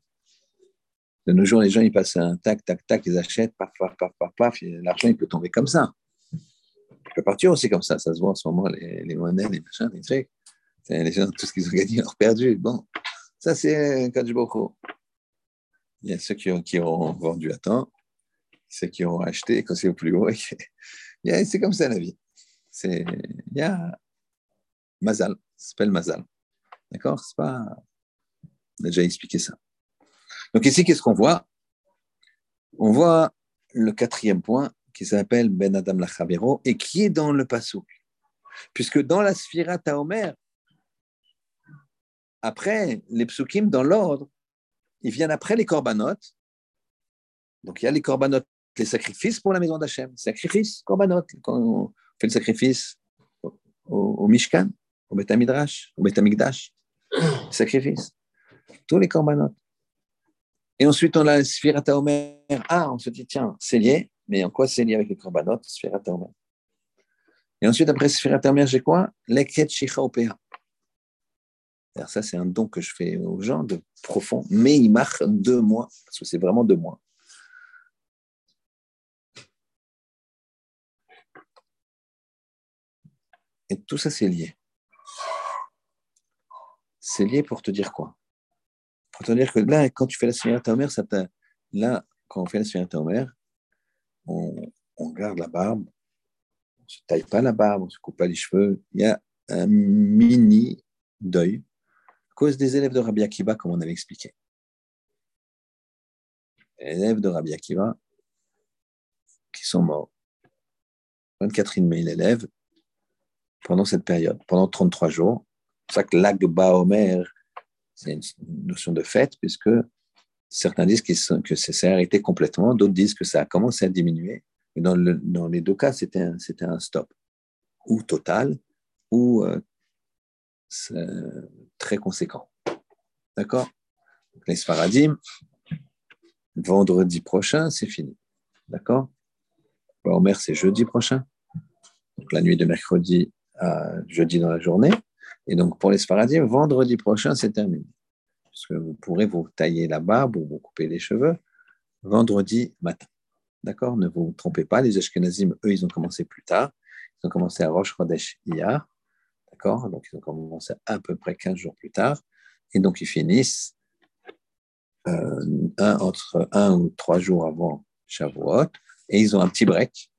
De nos jours, les gens, ils passent un tac, tac, tac, ils achètent, paf, paf, paf, paf, paf, l'argent, il peut tomber comme ça. Il peut partir aussi comme ça, ça se voit en ce moment, les, monnaies, les machins, les trucs. Les gens, tout ce qu'ils ont gagné, ils ont perdu. Bon, ça, c'est Kajiboko. Il y a ceux qui ont, qui ont vendu à temps, ceux qui ont acheté quand c'est au plus haut. c'est comme ça la vie. C'est, il y a Mazal, ça s'appelle Mazal. D'accord? C'est pas. On a déjà expliqué ça. Donc ici, qu'est-ce qu'on voit? On voit le quatrième point qui s'appelle Ben Adam Lachavero et qui est dans le Passouk. Puisque dans la Sphira Taomer, après, les psukim, dans l'ordre, ils viennent après les corbanotes. Donc, il y a les corbanotes, les sacrifices pour la maison d'Hachem. Sacrifice, corbanotes. Quand on fait le sacrifice au, Mishkan, au Beth Midrash, au Beth Amikdash, sacrifice. Tous les corbanotes. Et ensuite, on a Sphirata Omer. Ah, on se dit, tiens, c'est lié, mais en quoi c'est lié avec les corbanotes Sphirata Omer. Et ensuite, après Sphirata Omer, j'ai quoi? Leket Shicha Opéa ça, c'est un don que je fais aux gens de profond, mais il marche deux mois, parce que c'est vraiment deux mois. Et tout ça, c'est lié. C'est lié pour te dire quoi? Pour te dire que là, quand tu fais la Seigneur Taomer, ça là, quand on fait la Seigneur Taomer, on, on garde la barbe, on ne se taille pas la barbe, on ne se coupe pas les cheveux. Il y a un mini deuil cause des élèves de Rabbi Akiva, comme on avait expliqué. Élèves de Rabbi Akiva qui sont morts. 24 000 élèves pendant cette période, pendant 33 jours. C'est ça que l'Agba Omer, c'est une notion de fête, puisque certains disent que ça s'est arrêté complètement, d'autres disent que ça a commencé à diminuer. Mais dans, les deux cas, c'était un, un, stop, ou total, ou euh, très conséquent. D'accord? Les Sfaradim, vendredi prochain, c'est fini. D'accord? Omer, c'est jeudi prochain. Donc la nuit de mercredi à jeudi dans la journée. Et donc pour les Sfaradim, vendredi prochain, c'est terminé. Parce que vous pourrez vous tailler la barbe ou vous couper les cheveux vendredi matin. D'accord? Ne vous trompez pas, les Ashkenazim, eux, ils ont commencé plus tard. Ils ont commencé à Rosh Chodesh Iyar. D'accord? Donc, ils ont commencé à peu près 15 jours plus tard. Et donc, ils finissent euh, un, entre un ou trois jours avant Shavuot. Et ils ont un petit break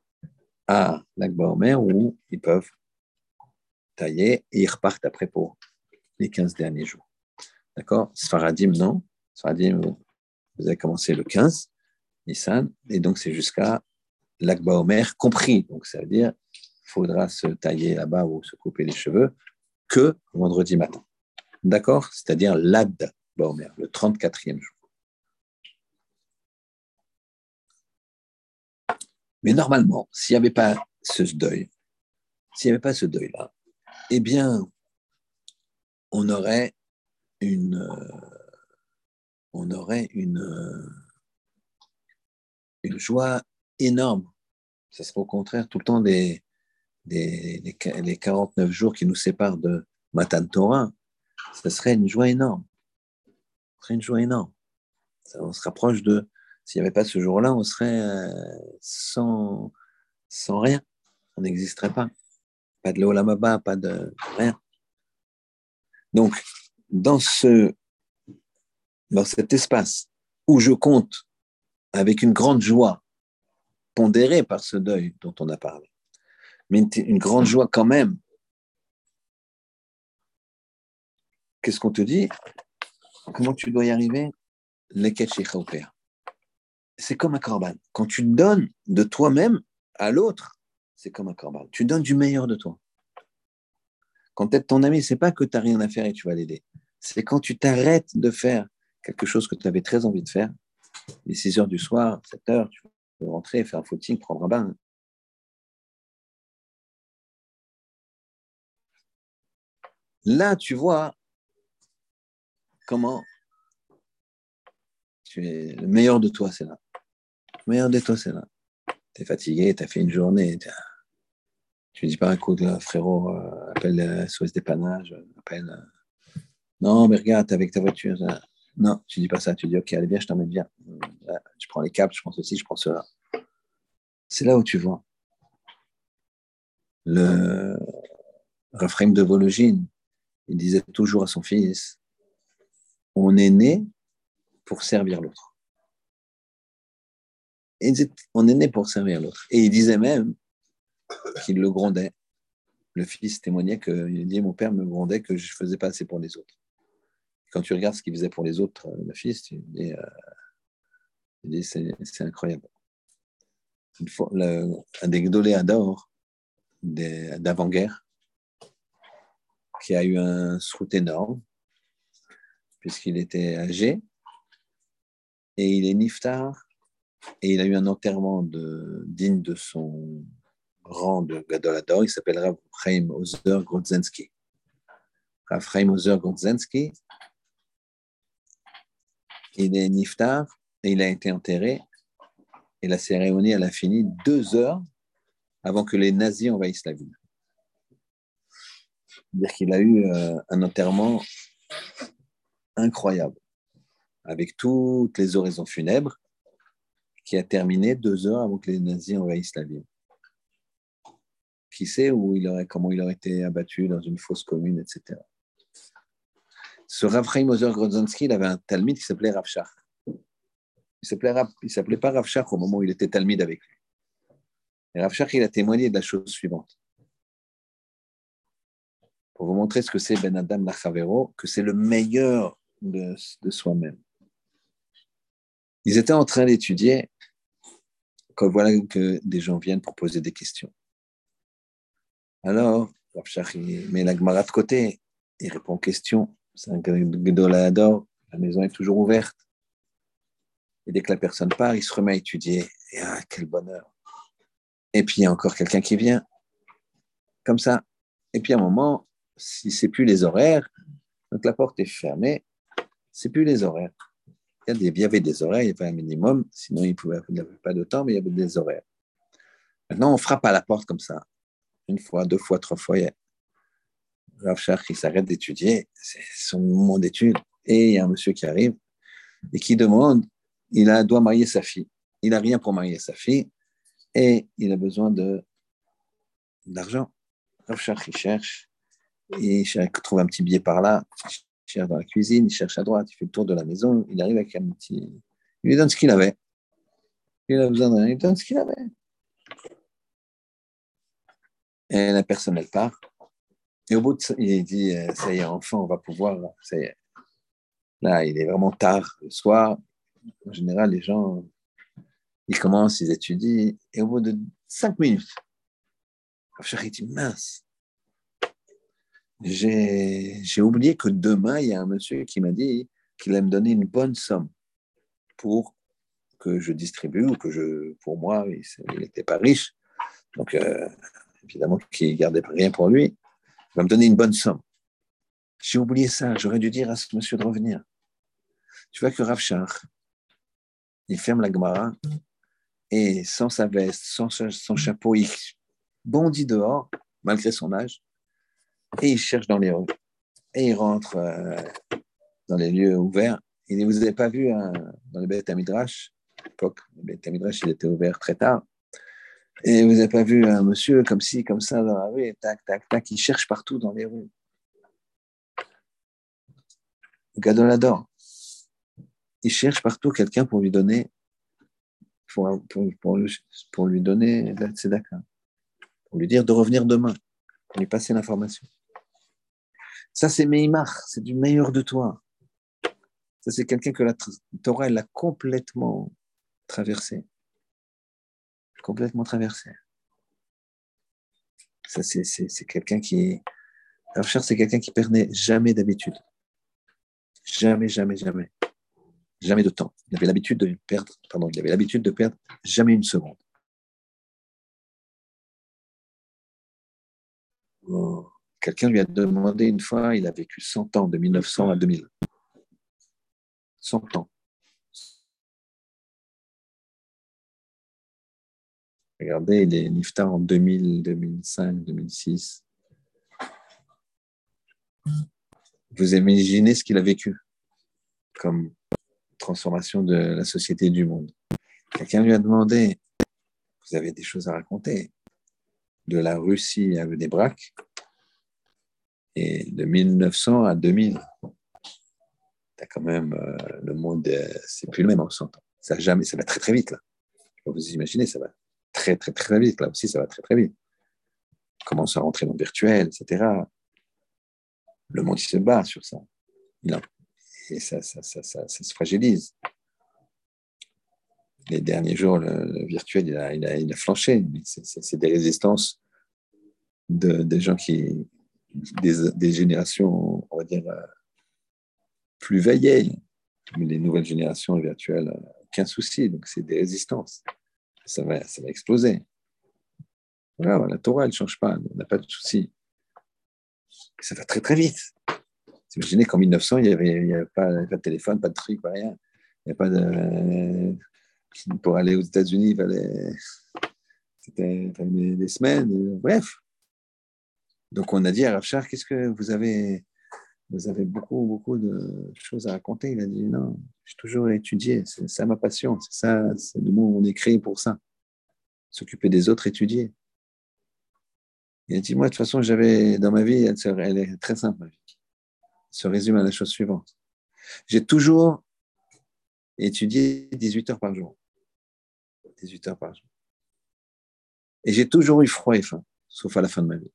à l'Akba Omer où ils peuvent tailler et ils repartent après pour les 15 derniers jours. D'accord? Sfaradim, non. Sfaradim, vous avez commencé le 15, Nissan, et donc c'est jusqu'à l'Akba Omer compris. Donc, ça veut dire faudra se tailler là-bas ou se couper les cheveux que vendredi matin. D'accord? C'est-à-dire l'Ad Baomer, le 34e jour. Mais normalement, s'il n'y avait pas ce deuil, s'il n'y avait pas ce deuil-là, eh bien, on aurait une, on aurait une, une joie énorme. Ce serait au contraire tout le temps des, les, les, 49 jours qui nous séparent de Matan Torah, ce serait une joie énorme. Ce serait une joie énorme. on se rapproche de S'il n'y avait pas ce jour-là, on serait sans, sans rien. On n'existerait pas. Pas de l'Olamaba, pas de rien. Donc, dans, ce, dans cet espace où je compte avec une grande joie, pondérée par ce deuil dont on a parlé, mais une, grande joie quand même. Qu'est-ce qu'on te dit? Comment tu dois y arriver? C'est comme un corban. Quand tu donnes de toi-même à l'autre, c'est comme un corban. Tu donnes du meilleur de toi. Quand tu ton ami, c'est pas que tu n'as rien à faire et tu vas l'aider. C'est quand tu t'arrêtes de faire quelque chose que tu avais très envie de faire. Les 6 heures du soir, 7 heures, tu peux rentrer, faire un footing, prendre un bain. Là, tu vois comment tu es le meilleur de toi, c'est là. Le meilleur de toi, c'est là. Tu fatigué, tu as fait une journée, tu dis pas coup de frérot, euh, appelle SOS dépannage, appelle. Euh, non, mais regarde, avec ta voiture. Non, tu dis pas ça. Tu dis, ok, allez bien, je t'emmène bien. Je prends les câbles, je prends ceci, je prends cela. C'est là où tu vois. Le Raphaël de Vologine, il disait toujours à son fils, on est né pour servir l'autre. On est né pour servir l'autre. Et il disait même, qu'il le grondait. Le fils témoignait qu'il dit Mon père me grondait que je ne faisais pas assez pour les autres. Quand tu regardes ce qu'il faisait pour les autres, le fils, tu dis, euh, c'est incroyable. Un des Gdoléadors d'avant-guerre, qui a eu un srout énorme, puisqu'il était âgé, et il est niftar, et il a eu un enterrement digne de son rang de Gadolador, il s'appelle Rav Chaim Ozer Grodzensky. Rav Chaim Ozer Grodzensky, il est niftar et il a été enterré. Et la cérémonie, elle a fini deux heures avant que les nazis envahissent la ville. C'est-à-dire qu'il a eu euh, un enterrement incroyable, avec toutes les oraisons funèbres, qui a terminé deux heures avant que les nazis envahissent la ville qui sait où il aurait, comment il aurait été abattu dans une fosse commune, etc. Ce Rav Chaim Ozer il avait un talmid qui s'appelait Rav Shach. Il s'appelait, il s'appelait pas Rav Shach au moment où il était talmid avec lui. Et Rav Shach, il a témoigné de la chose suivante. Pour vous montrer ce que c'est Ben Adam Lachavero, que c'est le meilleur de soi-même. Ils étaient en train d'étudier, quand voilà que des gens viennent pour poser des questions. Alors, il met la Gemara de côté, il répond aux questions. C'est un Gdolador, la maison est toujours ouverte. Et dès que la personne part, il se remet à étudier. Et ah, quel bonheur. Et puis, il y a encore quelqu'un qui vient. Comme ça. Et puis, à un moment, si c'est plus les horaires, donc la porte est fermée, c'est plus les horaires. Il y, avait des horaires, il y avait un minimum, sinon il n'y avait pas de temps, mais il y avait des horaires. Maintenant, on frappe à la porte comme ça une fois, deux fois, trois fois. Rav il s'arrête d'étudier, c'est son moment d'étude. Et il y a un monsieur qui arrive et qui demande, il doit marier sa fille. Il n'a rien pour marier sa fille et il a besoin d'argent. Rav Shach, il cherche, il trouve un petit billet par là, il cherche dans la cuisine, il cherche à droite, il fait le tour de la maison, il arrive avec un petit. Il lui donne ce qu'il avait. Il a besoin d'un, il lui donne ce qu'il avait. Et la personne, elle part. Et au bout de ça, il dit, euh, ça y est, enfin, on va pouvoir. Là, il est vraiment tard le soir. En général, les gens, ils commencent, ils étudient. Et au bout de cinq minutes, il dit, mince, j'ai oublié que demain, il y a un monsieur qui m'a dit qu'il allait me donner une bonne somme pour que je distribue ou que je, pour moi, il n'était pas riche. Donc, euh, évidemment, qui gardait rien pour lui, il va me donner une bonne somme. J'ai oublié ça, j'aurais dû dire à ce monsieur de revenir. Tu vois que Rav il ferme la Gemara et sans sa veste, sans son chapeau, il bondit dehors, malgré son âge, et il cherche dans les rues. Et il rentre euh, dans les lieux ouverts. Il ne vous avez pas vu hein, dans les bêtes à Midrash l'époque, les Tamidrash, il était ouvert très tard. Et vous n'avez pas vu un monsieur comme ci, comme ça dans la rue, tac, tac, tac, il cherche partout dans les rues. Gadolador. Il cherche partout quelqu'un pour lui donner, pour, pour, pour, lui donner la tzedaka, pour lui dire de revenir demain, pour lui passer l'information. Ça, c'est Meimar, c'est du meilleur de toi. Ça, c'est quelqu'un que la Torah, elle a complètement traversé. Complètement traversé. Ça, c'est quelqu'un qui. Alors, cher, c'est quelqu'un qui perdait jamais d'habitude. Jamais, jamais, jamais. Jamais de temps. Il avait l'habitude de perdre, pardon, il avait l'habitude de perdre jamais une seconde. Oh. Quelqu'un lui a demandé une fois, il a vécu 100 ans, de 1900 à 2000. 100 ans. Regardez, il est niftar en 2000, 2005, 2006. Vous imaginez ce qu'il a vécu comme transformation de la société du monde. Quelqu'un lui a demandé, vous avez des choses à raconter, de la Russie à Venebrac, et de 1900 à 2000, as quand même euh, le monde, euh, c'est plus le même en 100 ans. Ça, jamais, ça va très très vite là. Vous imaginez, ça va très très très vite. Là aussi, ça va très très vite. On commence à rentrer dans le virtuel, etc. Le monde il se bat sur ça. Et ça, ça, ça, ça, se fragilise. Les derniers jours, le, virtuel, il a, il, a, il a flanché. C'est des résistances de, des gens qui, des, générations, on va dire, euh, plus vieilles. Mais les nouvelles générations virtuelles, euh, aucun souci. Donc, c'est des résistances. Ça va, ça va exploser. Voilà, la Torah, elle ne change pas. On n'a pas de souci. Ça va très, très vite. Imaginez qu'en 1900, il n'y avait, avait, pas, de téléphone, pas de truc, pas rien. Il n'y a pas de. Pour aller aux États-Unis, il fallait. C'était des semaines. Bref. Donc on a dit à Rafchar, qu'est-ce que vous avez Vous avez beaucoup, beaucoup de choses à raconter? Il a dit, non, j'ai toujours étudié, c'est ça ma passion, c'est ça, c'est le mot on est créé pour ça. S'occuper des autres, étudier. Il a dit, moi, de toute façon, j'avais dans ma vie, elle, elle est très simple, ma vie. Elle se résume à la chose suivante. J'ai toujours étudié 18 heures par jour. 18 heures par jour. Et j'ai toujours eu froid et faim, sauf à la fin de ma vie.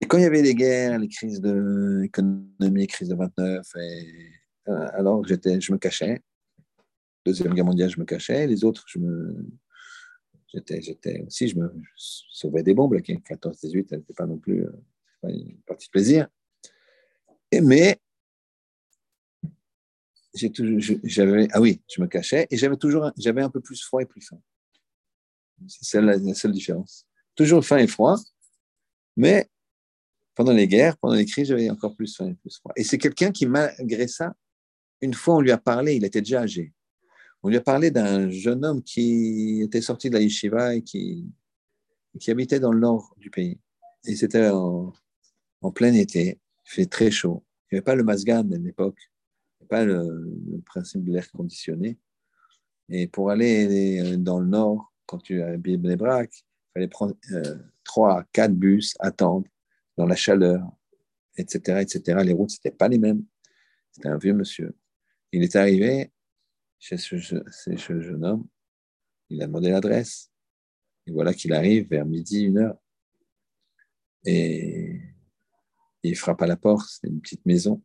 Et quand il y avait les guerres, les crises de l'économie, crise de 29, et, euh, alors j'étais, je me cachais. Deuxième guerre mondiale, je me cachais. Les autres, je me, j'étais, j'étais aussi, je me sauvais des bombes. La 14-18, elle n'était pas non plus euh, une partie de plaisir. Mais j'avais, ah oui, je me cachais et j'avais toujours, j'avais un peu plus froid et plus faim. C'est la, la seule différence. Toujours faim et froid, mais pendant les guerres, pendant les crises, j'avais encore plus faim et plus froid. Et c'est quelqu'un qui, malgré ça, une fois, on lui a parlé, il était déjà âgé. On lui a parlé d'un jeune homme qui était sorti de la yeshiva et qui, qui habitait dans le nord du pays. Et c'était en, plein été, il fait très chaud. Il n'y avait pas le masgan à l'époque, pas le, principe de l'air conditionné. Et pour aller dans le nord, quand tu habites Bnebrak, il fallait prendre euh, trois, quatre bus, attendre dans la chaleur, etc., etc. Les routes, c'était pas les mêmes. C'était un vieux monsieur. Il est arrivé chez ce, jeune homme. Il a demandé l'adresse. Et voilà qu'il arrive vers midi, une heure. Et il frappe à la porte. C'est une petite maison.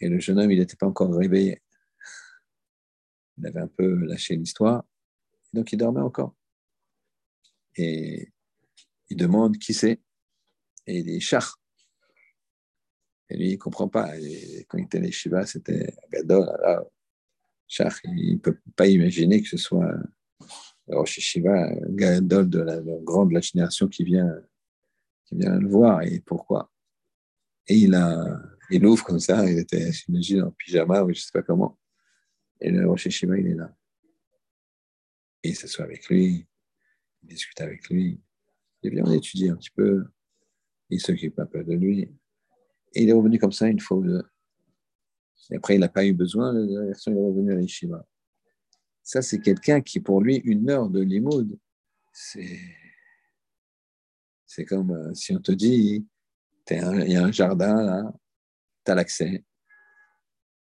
Et le jeune homme, il n'était pas encore réveillé. Il avait un peu lâché l'histoire. Donc, il dormait encore. Et il demande qui c'est et il est char. Et lui, il ne comprend pas. Quand il était les Shiva, c'était Gadol. char, il ne peut pas imaginer que ce soit Rosh Shiva, Gadol de la, grande la génération qui vient, qui vient le voir. Et pourquoi? Et il, a, il ouvre comme ça, il était, j'imagine, en pyjama ou je ne sais pas comment. Et le Rosh Shiva, il est là. Et il s'assoit avec lui, il discute avec lui. Et bien, on étudie un petit peu il s'occupe un peu de lui. Et il est revenu comme ça une fois ou deux. Et après, il n'a pas eu besoin, la version il est revenu à l'Ishiva. Ça, c'est quelqu'un qui, pour lui, une heure de limoud, c'est. C'est comme euh, si on te dit, il y a un jardin là, tu as l'accès,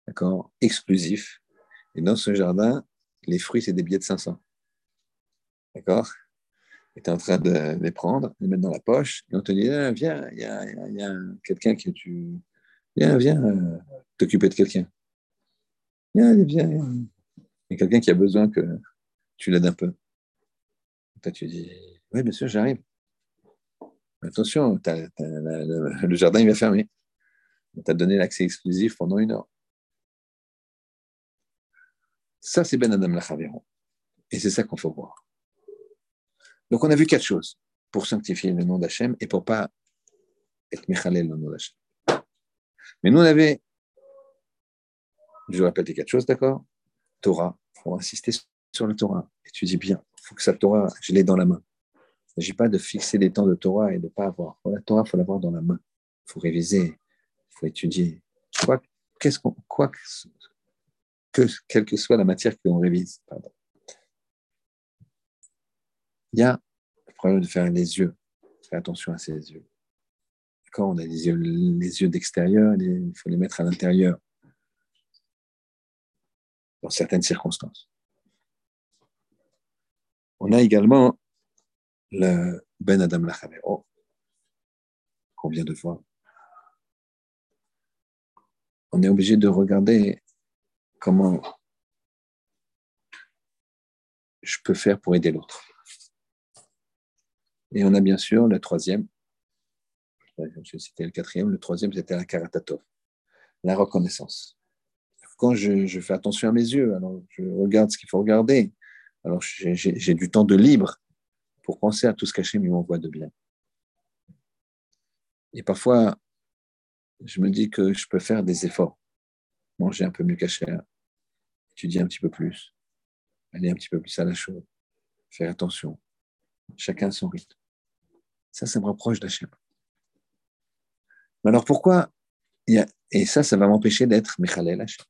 d'accord, exclusif. Et dans ce jardin, les fruits, c'est des billets de 500. D'accord? Es en train de les prendre, les mettre dans la poche, et on te dit, ah, viens, il y a, quelqu'un que tu. Viens, viens euh, t'occuper de quelqu'un. Viens, viens. Il y a quelqu'un qui a besoin que tu l'aides un peu. Toi, tu dis, oui, bien sûr, j'arrive. Attention, le jardin, il va fermer. On t'a donné l'accès exclusif pendant une heure. Ça, c'est Ben Adam Lachaveron. Et c'est ça qu'on faut voir. Donc, on a vu quatre choses pour sanctifier le nom d'Hachem et pour pas être Mechalel le nom d'Hachem. Mais nous, on avait, je vous répète quatre choses, d'accord? Torah, il faut insister sur le Torah. Et tu dis bien, il faut que sa Torah, je l'ai dans la main. Il ne s'agit pas de fixer des temps de Torah et de ne pas avoir. La Torah, il faut l'avoir dans la main. Il faut réviser, il faut étudier. Quoi, qu'est-ce qu'on, quoi que, quelle que soit la matière que l'on révise. Pardon. Il y a le problème de faire les yeux. Faire attention à ses yeux. Quand on a les yeux, les yeux d'extérieur, il faut les mettre à l'intérieur dans certaines circonstances. On a également le Ben Adam Lachavero, qu'on vient de voir. On est obligé de regarder comment je peux faire pour aider l'autre. Et on a bien sûr le troisième, c'était le quatrième, le troisième c'était la karatatov, la reconnaissance. Quand je, fais attention à mes yeux, alors je regarde ce qu'il faut regarder, alors j'ai du temps de libre pour penser à tout ce qu'Hachem m'envoie de bien. Et parfois, je me dis que je peux faire des efforts, manger un peu mieux qu'Hachem, étudier un petit peu plus, aller un petit peu plus à la chose, faire attention, chacun son rythme. Ça, ça me rapproche d'Hachem. Mais alors pourquoi Et ça, ça va m'empêcher d'être Mechalel Hachem?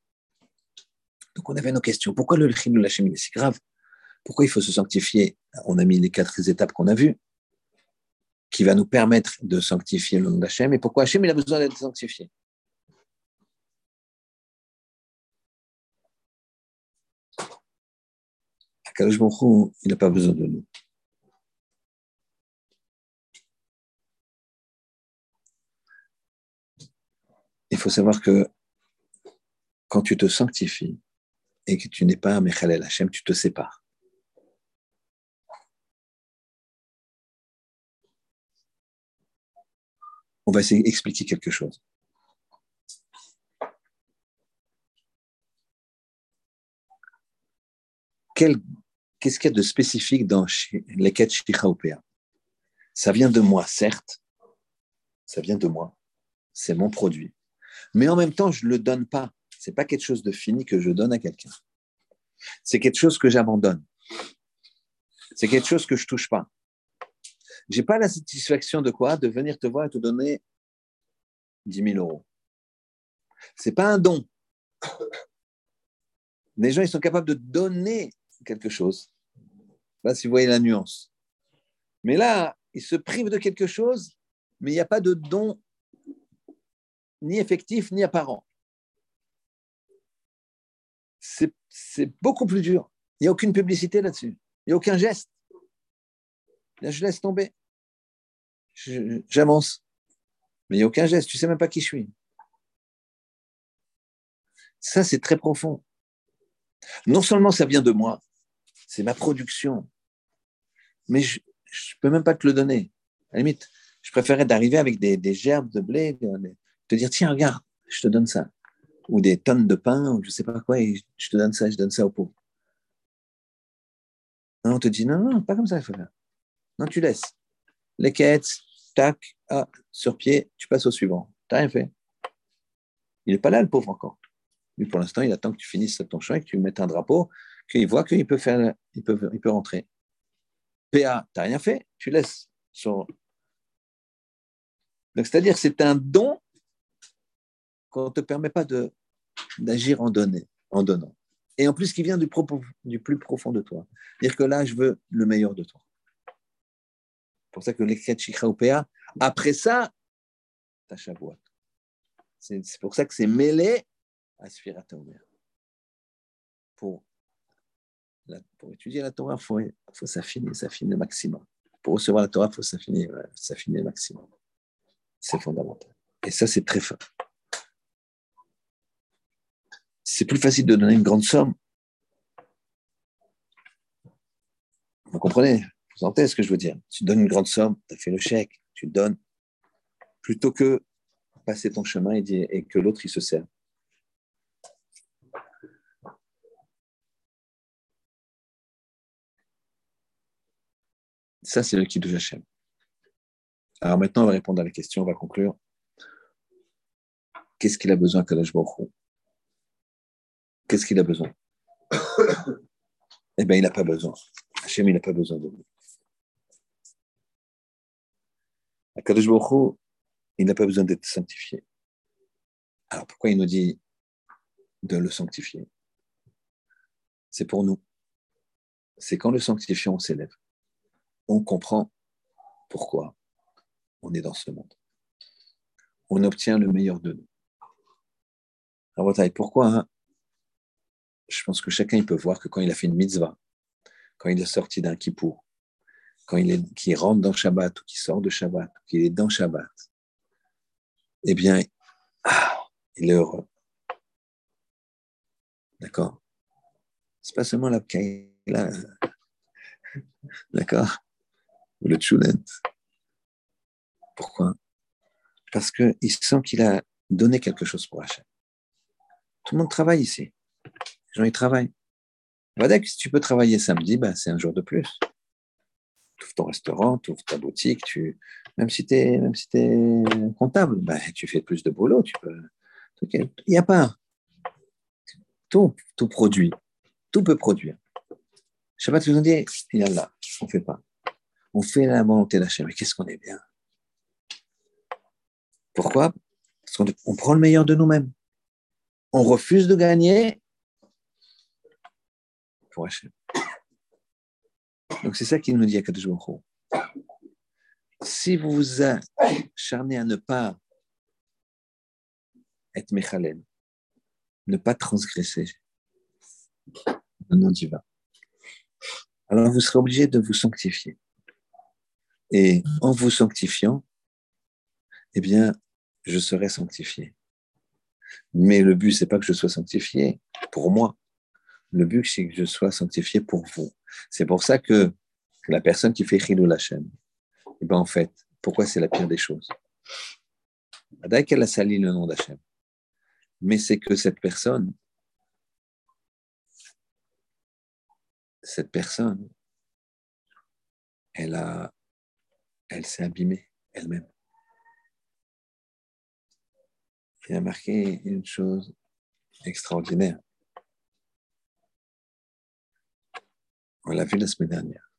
Donc on avait nos questions. Pourquoi le de Hachem est si grave? Pourquoi il faut se sanctifier? On a mis les quatre étapes qu'on a vues, qui va nous permettre de sanctifier le nom d'Hachem. Et pourquoi Hachem il a besoin d'être sanctifié? Baruch il n'a pas besoin de nous. Il faut savoir que quand tu te sanctifies et que tu n'es pas un Mechalel Hachem, tu te sépares. on va essayer d'expliquer quelque chose. Qu'est-ce qu'il y a de spécifique dans les quêtes Ça vient de moi, certes, ça vient de moi, c'est mon produit. Mais en même temps, je ne le donne pas. Ce n'est pas quelque chose de fini que je donne à quelqu'un. C'est quelque chose que j'abandonne. C'est quelque chose que je ne touche pas n'ai pas la satisfaction de quoi? De venir te voir et te donner 10 000 euros. C'est pas un don. Les gens, ils sont capables de donner quelque chose. Là, si vous voyez la nuance. Mais là, ils se privent de quelque chose, mais il n'y a pas de don ni effectif ni apparent. C'est beaucoup plus dur. Il n'y a aucune publicité là-dessus. Il n'y a aucun geste. Je laisse tomber j'avance. Mais il n'y a aucun geste, tu ne sais même pas qui je suis. Ça, c'est très profond. Non seulement ça vient de moi, c'est ma production, mais je ne peux même pas te le donner. À la limite, je préférais d'arriver avec des, gerbes de blé, te dire, tiens, regarde, je te donne ça. Ou des tonnes de pain, ou je ne sais pas quoi, et je te donne ça, je donne ça au pauvre. Non, on te dit, non, non, pas comme ça, il faut faire. Non, tu laisses. Les quêtes, tac, ah, sur pied, tu passes au suivant. Tu n'as rien fait. Il n'est pas là, le pauvre, encore. Lui, pour l'instant, il attend que tu finisses ton chemin, que tu mettes un drapeau, qu'il voit qu'il peut, faire, il peut, il peut rentrer. PA, tu n'as rien fait, tu laisses. Sur... Donc, c'est-à-dire c'est un don qu'on ne te permet pas d'agir en, en donnant. Et en plus, qui vient du, plus profond de toi. Dire que là, je veux le meilleur de toi. C'est pour ça que l'écrit après ça, ta Shavuot. C'est pour ça que c'est mêlé à Sfirat Pour, pour étudier la Torah, il faut, faut s'affiner, s'affiner maximum. Pour recevoir la Torah, il faut s'affiner, s'affiner le maximum. C'est fondamental. Et ça, c'est très fort. C'est plus facile de donner une grande somme. Vous comprenez? Vous entendez ce que je veux dire? Tu donnes une grande somme, tu as fait le chèque, tu donnes, plutôt que passer ton chemin et, que l'autre, il se sert. Ça, c'est le qui de Hachem. Alors maintenant, on va répondre à la question, on va conclure. Qu'est-ce qu'il a besoin, Kalash Baruch Qu'est-ce qu'il a besoin? Eh bien, il n'a pas besoin. Hachem, il n'a pas besoin de nous. Kadosh Baruch il n'a pas besoin d'être sanctifié. Alors pourquoi il nous dit de le sanctifier? C'est pour nous. C'est quand le sanctifiant s'élève. On comprend pourquoi on est dans ce monde. On obtient le meilleur de nous. Alors, pourquoi hein Je pense que chacun il peut voir que quand il a fait une mitzvah, quand il est sorti d'un kippour, quand il, est, rentre dans Shabbat ou qu'il sort de Shabbat, qu'il est dans Shabbat, eh bien, ah, il est heureux. D'accord? C'est pas seulement la là, d'accord? Ou le tchoulet. Pourquoi? Parce qu'il sent qu'il a donné quelque chose pour Hachem. Tout le monde travaille ici. Les gens, ils travaillent. que si tu peux travailler samedi, ben, c'est un jour de plus. Tu ouvres ton restaurant, tu ouvres ta boutique, tu... même si tu es, si comptable, ben, tu fais plus de boulot. Tu peux... Il n'y a pas. Tout, tout produit. Tout peut produire. Shabbat, vous dit, il y a là, on ne fait pas. On fait la volonté d'Hachem. Mais qu'est-ce qu'on est bien Pourquoi? Parce qu'on prend le meilleur de nous-mêmes on refuse de gagner pour Hachem. Donc c'est ça qu'il nous dit à Kadosh Si vous vous acharnez à ne pas être Mechalem, ne pas transgresser le nom divin, alors vous serez obligé de vous sanctifier. Et en vous sanctifiant, eh bien, je serai sanctifié. Mais le but, c'est pas que je sois sanctifié pour moi. Le but, c'est que je sois sanctifié pour vous. C'est pour ça que la personne qui fait Chilou Hashem, eh ben en fait, pourquoi c'est la pire des choses? Dès qu'elle a sali le nom d'Hachem. Mais c'est que cette personne, cette personne, elle elle s'est abîmée elle-même il a marqué une chose extraordinaire. On l'a vu la semaine dernière.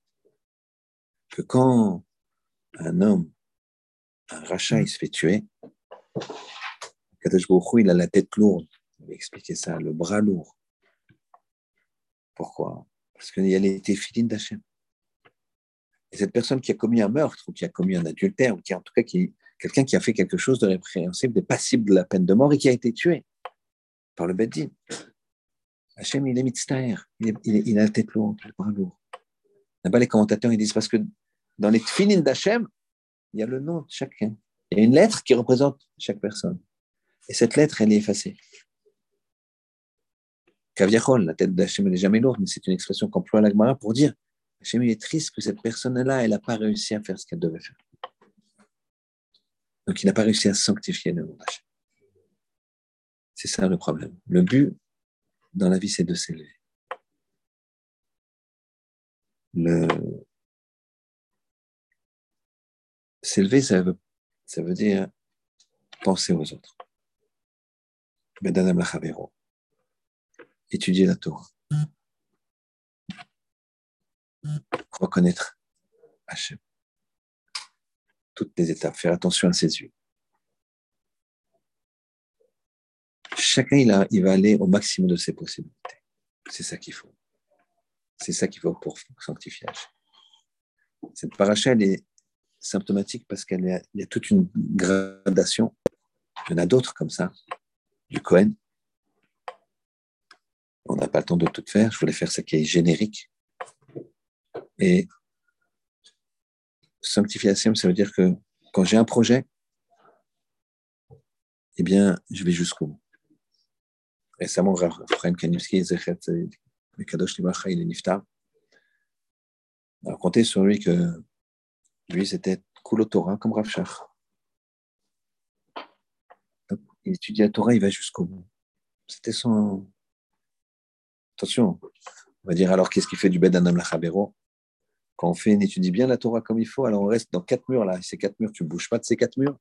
Que quand un homme, un rachat, il se fait tuer, Kadosh il a la tête lourde. On va expliquer ça, le bras lourd. Pourquoi? Parce qu'il y a les téphilines d'Hachem. Et cette personne qui a commis un meurtre, ou qui a commis un adultère, ou qui en tout cas qui, quelqu'un qui a fait quelque chose de répréhensible, de passible de la peine de mort et qui a été tué par le Beddin. Hachem, il est mitztaher, il, a la tête lourde, le bras lourd. Là-bas, les commentateurs, ils disent parce que dans les tfilines d'Hachem, il y a le nom de chacun. Il y a une lettre qui représente chaque personne. Et cette lettre, elle est effacée. Kaviachol, la tête d'Hachem, elle n'est jamais lourde, mais c'est une expression qu'emploie l'Agmara pour dire Hachem, il est triste que cette personne-là, elle n'a pas réussi à faire ce qu'elle devait faire. Donc il n'a pas réussi à sanctifier le nom C'est ça le problème. Le but dans la vie, c'est de s'élever. Le... S'élever, ça veut, dire penser aux autres. la Étudier la Torah. Reconnaître Hachem toutes les étapes, faire attention à ses yeux. Chacun, il, va aller au maximum de ses possibilités. C'est ça qu'il faut. C'est ça qu'il faut pour sanctifier. Cette paracha, elle est symptomatique parce qu'il y a toute une gradation. Il y en a d'autres comme ça, du Cohen. On n'a pas le temps de tout faire. Je voulais faire ce qui est générique. Et sanctification, ça veut dire que quand j'ai un projet, eh bien, je vais jusqu'au bout. Récemment, Raphaël Kanievski, le Kadosh Libacha, il est nifta. On a raconté sur lui que lui, c'était Kulo Torah comme Rav Shach. Il étudie la Torah, il va jusqu'au bout. C'était son. Attention, on va dire alors qu'est-ce qu'il fait du Bedanam Lachabero Quand on fait, on étudie bien la Torah comme il faut, alors on reste dans quatre murs là. Ces quatre murs, tu ne bouges pas de ces quatre murs.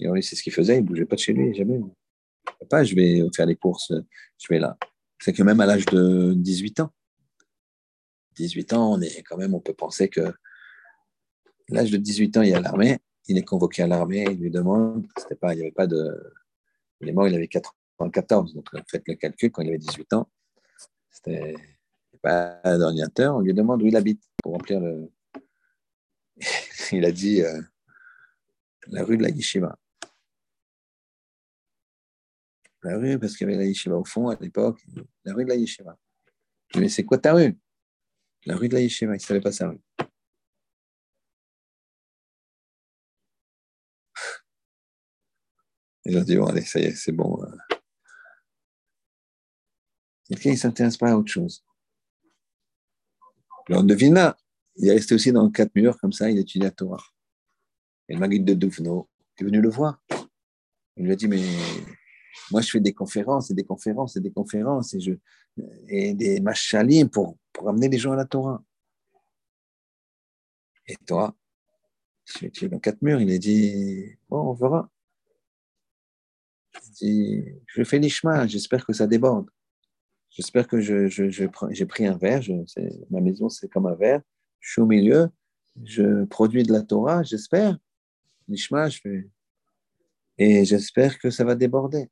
Et on c'est ce qu'il faisait, il ne bougeait pas de chez lui, jamais. Je vais faire les courses, je vais là. C'est que même à l'âge de 18 ans, 18 ans, on est quand même, on peut penser que l'âge de 18 ans, il y a l'armée, il est convoqué à l'armée, il lui demande, c'était pas, il n'y avait pas de. Il est mort, il avait 94, donc faites le calcul, quand il avait 18 ans, c'était pas d'ordinateur, on lui demande où il habite pour remplir le. il a dit euh, la rue de la Yeshiva. La rue, parce qu'il y avait la Yeshiva au fond à l'époque, la rue de la Yeshiva. Mais c'est quoi ta rue? La rue de la Yeshiva, il ne savait pas sa rue. Ils ont dit, bon, allez, ça y est, c'est bon. Quelqu'un, il ne s'intéresse pas à autre chose. Alors, devina, il est resté aussi dans quatre murs, comme ça, il étudie la Torah. Et le Maguide de Duvno est venu le voir. Il lui a dit, mais moi, je fais des conférences et des conférences et des conférences et, je, et des machalim pour, pour amener les gens à la Torah. Et toi, tu es dans quatre murs, il a dit, bon, on verra. Je fais l'ishma, j'espère que ça déborde. J'espère que je, j'ai pris un verre, ma maison c'est comme un verre, je suis au milieu, je produis de la Torah, j'espère. L'ishma, je fais. Et j'espère que ça va déborder.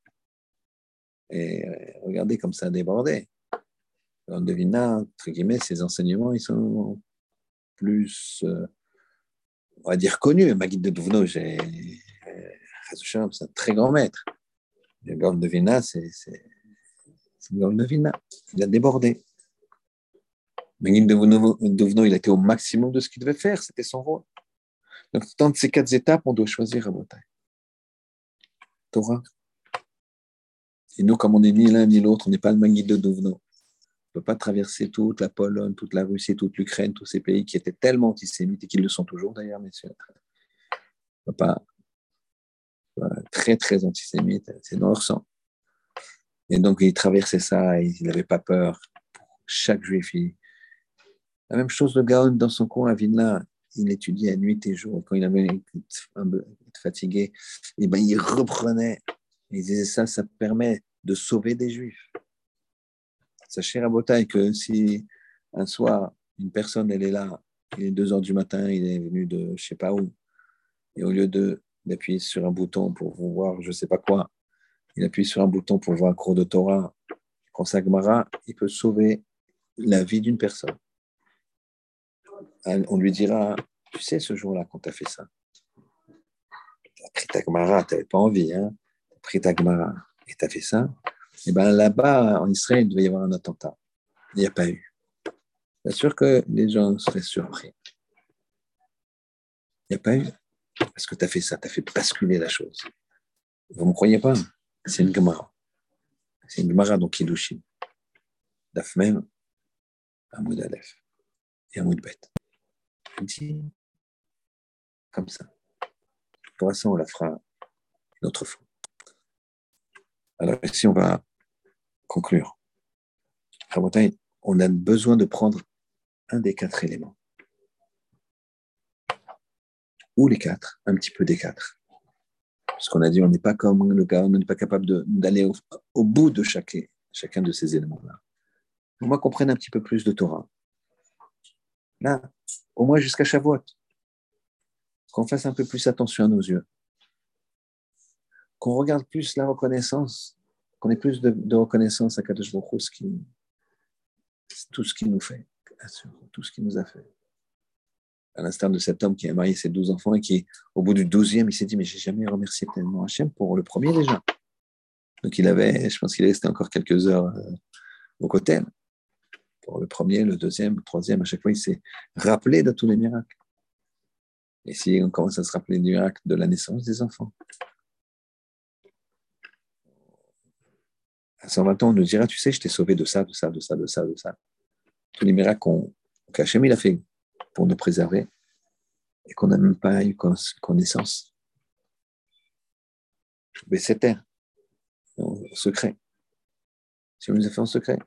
Et euh, regardez comme ça a débordé. On devine, entre guillemets, ces enseignements, ils sont plus, euh, on va dire, connus. Magid de Douvno, c'est un très grand maître. Le c'est le Gaon de Vina. Il a débordé. Magid de Douvno, il a été au maximum de ce qu'il devait faire. C'était son rôle. Donc, dans ces quatre étapes, on doit choisir à bataille. Torah. Et nous, comme on n'est ni l'un ni l'autre, on n'est pas le Magid de Douvno. On ne peut pas traverser toute la Pologne, toute la Russie, toute l'Ukraine, tous ces pays qui étaient tellement antisémites et qui le sont toujours d'ailleurs, messieurs. On peut pas très, très antisémite, c'est dans leur sang. Et donc, il traversait ça, et il n'avait pas peur. Pour chaque juif, la même chose, le Gaon, dans son coin à Vilna, il étudiait nuit et jour. Quand il avait peu fatigué, et ben, il reprenait. Il disait ça, ça permet de sauver des juifs. Sachez, Rabotaille, que si un soir, une personne, elle est là, il est 2 heures du matin, il est venu de je ne sais pas où, et au lieu de d'appuyer sur un bouton pour voir je ne sais pas quoi, il appuie sur un bouton pour voir un cours de Torah, quand Sagmara, il peut sauver la vie d'une personne. On lui dira, tu sais, ce jour-là, quand tu as fait ça, tu as pris tu n'avais pas envie, hein, pris ta et tu as fait ça, et eh bien là-bas, en Israël, il devait y avoir un attentat. Il n'y a pas eu. Bien sûr que les gens seraient surpris. Il n'y a pas eu. Parce que tu as fait ça, tu as fait basculer la chose. Vous ne me croyez pas C'est une Gemara. C'est une Gemara donc Kiddushin. Daf même, Amoud Aleph et Amoud dis comme ça. Pour ça, on la fera une autre fois. Alors ici, on va conclure. On a besoin de prendre un des quatre éléments ou les quatre, un petit peu des quatre. Parce qu'on a dit, on n'est pas comme le gars, on n'est pas capable d'aller au, bout de chacun de ces éléments-là. Moi, qu'on prenne un petit peu plus de Torah. Là, au moins jusqu'à Shavuot. Qu'on fasse un peu plus attention à nos yeux. Qu'on regarde plus la reconnaissance qu'on ait plus de, reconnaissance à Kadosh Baruch tout ce qu'il nous fait, tout ce qu'il nous a fait. À l'instar de cet homme qui a marié ses douze enfants et qui, au bout du douzième, il s'est dit, mais j'ai jamais remercié tellement Hachem pour le premier déjà. Donc il avait, je pense qu'il est resté encore quelques heures euh, au côté. Pour le premier, le deuxième, le troisième, à chaque fois, il s'est rappelé de tous les miracles. Et si on commence à se rappeler du miracle de la naissance des enfants, à 120 ans, on nous dira, tu sais, je t'ai sauvé de ça, de ça, de ça, de ça, de ça. Tous les miracles qu'Hachem il a fait pour nous préserver et qu'on n'a même pas eu connaissance. Mais c'était en secret. Si on nous a fait en secret.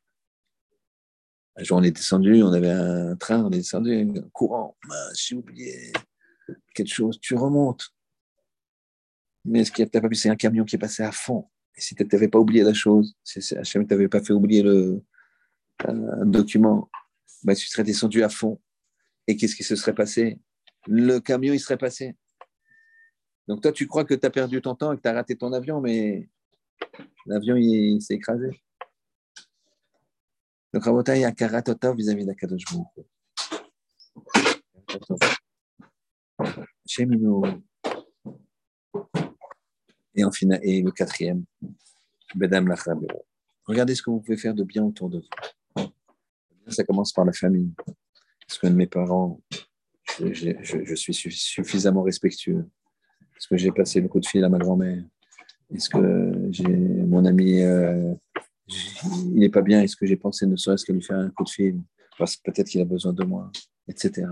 Un jour, on est descendu, on avait un train, on est descendu, un courant. J'ai oublié quelque chose, tu remontes. Mais ce qui n'a pas pu, c'est un camion qui est passé à fond. Si tu n'avais pas oublié la chose, si HM ne t'avait pas fait oublier le, un document, bah, tu serais descendu à fond. Et qu'est-ce qui se serait passé? Le camion, il serait passé. Donc toi, tu crois que tu as perdu ton temps et que tu as raté ton avion, mais l'avion, il, s'est écrasé. Donc, Rabota, il y a Karatota vis-à-vis d'Akadosh et, en et le quatrième, Bedam Regardez ce que vous pouvez faire de bien autour de vous. Ça commence par la famille. Est-ce que mes parents, je, suis suffisamment respectueux? Est-ce que j'ai passé le coup de fil à ma grand-mère? Est-ce que mon ami, euh, il n'est pas bien? Est-ce que j'ai pensé ne serait-ce que lui faire un coup de fil Parce que peut-être qu'il a besoin de moi, etc.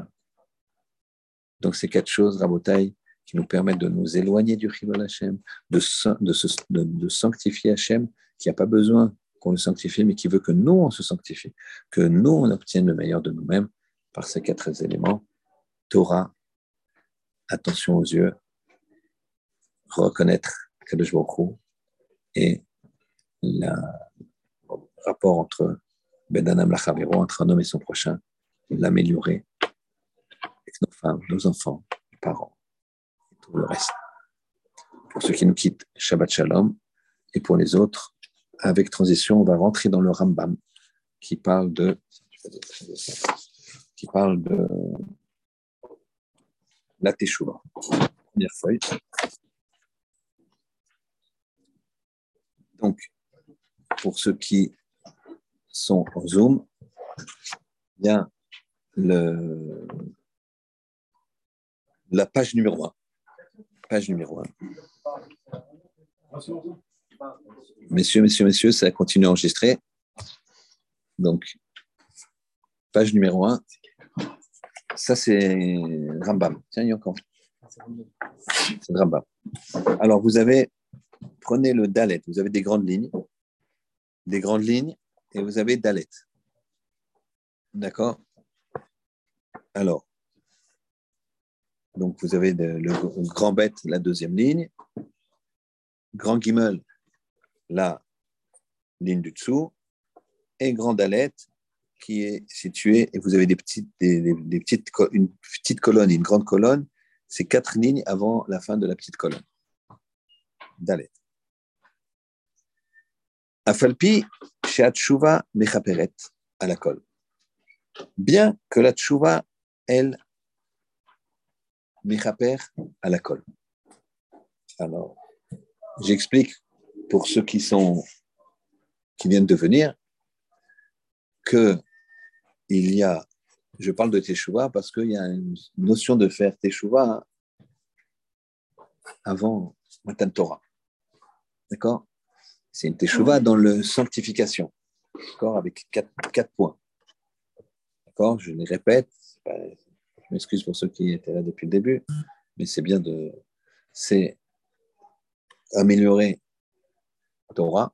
Donc, ces quatre choses, Rabotai, qui nous permettent de nous éloigner du Chilol Hashem, de, sanctifier Hashem, qui n'a pas besoin qu'on le sanctifie, mais qui veut que nous, on se sanctifie, que nous, on obtienne le meilleur de nous-mêmes par ces quatre éléments. Torah, attention aux yeux, reconnaître Kadosh Baruch et le rapport entre Bedanam Lachavero, entre un homme et son prochain, l'améliorer nos femmes, nos enfants, nos parents, tout le reste. Pour ceux qui nous quittent, Shabbat Shalom. Et pour les autres, avec transition, on va rentrer dans le Rambam qui parle de qui parle de la Teshuvah. Première feuille. Donc, pour ceux qui sont en Zoom, a le, la page numéro 1. Page numéro 1. Messieurs, messieurs, messieurs, ça continue à enregistrer. Donc, page numéro 1. Ça, c'est Rambam. Tiens, il y a encore. C'est Rambam. Alors, vous avez, prenez le Dalet. Vous avez des grandes lignes. Des grandes lignes et vous avez Dalet. D'accord? Alors, donc, vous avez le, grand bête, la deuxième ligne. Grand guimel, la ligne du dessous. Et grand dalet, qui est situé, et vous avez des petites, des, petites, une petite colonne et une grande colonne. C'est quatre lignes avant la fin de la petite colonne. Dalet. Afalpi, Sheatshuva Mechaperet, à la colle. Bien que la tchouva, elle, Mechaper à la colle. Alors, j'explique pour ceux qui sont qui viennent de venir que il y a, je parle de Teshuvah parce qu'il y a une notion de faire Teshuvah avant Matan Torah. D'accord? C'est une Teshuvah dans le sanctification. D'accord? Avec quatre, quatre points. D'accord? Je les répète, je m'excuse pour ceux qui étaient là depuis le début, mais c'est bien de. C'est améliorer Torah,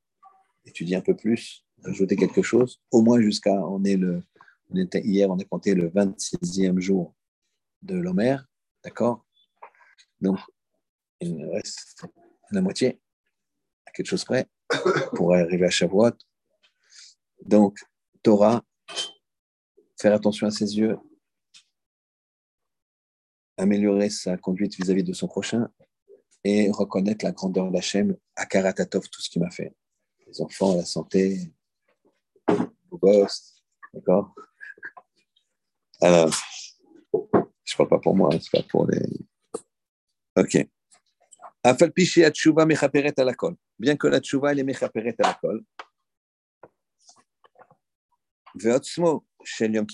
étudier un peu plus, ajouter quelque chose, au moins jusqu'à. On est le. On était, hier, on a compté le 26e jour de l'Homer, d'accord? Donc, il reste la moitié, à quelque chose près, pour arriver à Shavuot. Donc, Torah, faire attention à ses yeux, améliorer sa conduite vis-à-vis de son prochain et reconnaître la grandeur d'Hachem, à Karatatov, tout ce qu'il m'a fait. les enfants, la santé, au boss, d'accord? Alors, je ne parle pas pour moi, c'est pas pour les. Ok. Bien que la tchouva, elle est mechaperet à la kol. Veotsmo Yom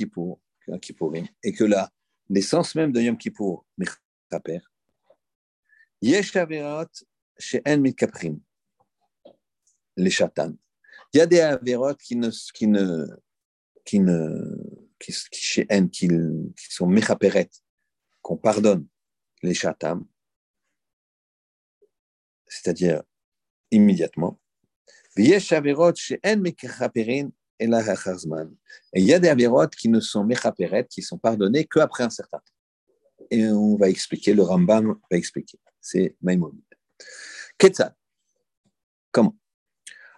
et que la naissance même de Yom Kippour, mechaper, yesh averot chez les chatan. Il y a des averot qui ne, qui ne, qui ne, qui, qui, qui sont mechaperet, qu'on pardonne les chatam, c'est-à-dire immédiatement. Yesh averot chez En et la Et il y a des avérotes qui ne sont mechaperet, qui sont pardonnées qu'après un certain temps. Et on va expliquer, le Rambam va expliquer. C'est Maïmonide. Ketzal. Comment?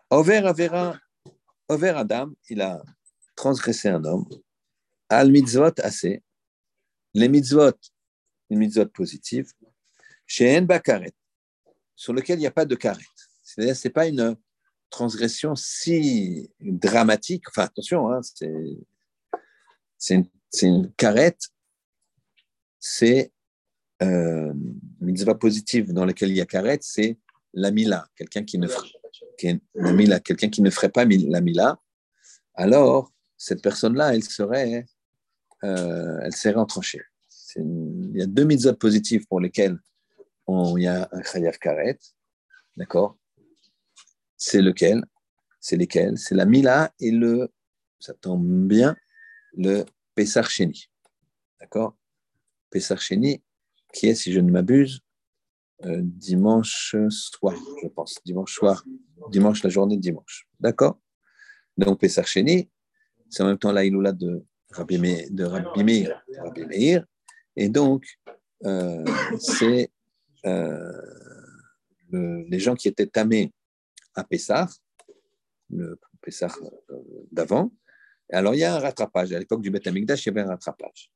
Over Avera, Over Adam, il a transgressé un homme. Al mitzvot assez. Les mitzvot, une mitzvot positive. Chez En Bakaret, sur lequel il n'y a pas de karet. C'est-à-dire, ce n'est pas une transgression si dramatique, enfin attention, hein, c'est une, une, carette, c'est euh, une mitzvah positive dans laquelle il y a carette, c'est la mila, quelqu'un qui ne ferait, quelqu'un qui ne ferait pas la mila, alors cette personne-là, elle serait, euh, elle serait entranchée. il y a deux mitzvahs positives pour lesquelles on, il y a un chayav karet, d'accord? C'est lequel? C'est lesquels? C'est la Mila et le, ça tombe bien, le Pessar D'accord? Pessar qui est, si je ne m'abuse, euh, dimanche soir, je pense. Dimanche soir, dimanche, la journée de dimanche. D'accord? Donc, Pessar c'est en même temps l'Aïloula de Rabbi, de Rabbi Meir, Et donc, euh, c'est euh, les gens qui étaient tamés à Pessah, le Pessah euh, d'avant. Alors, il y a un rattrapage. À l'époque du Beth Amikdash, il y avait un rattrapage.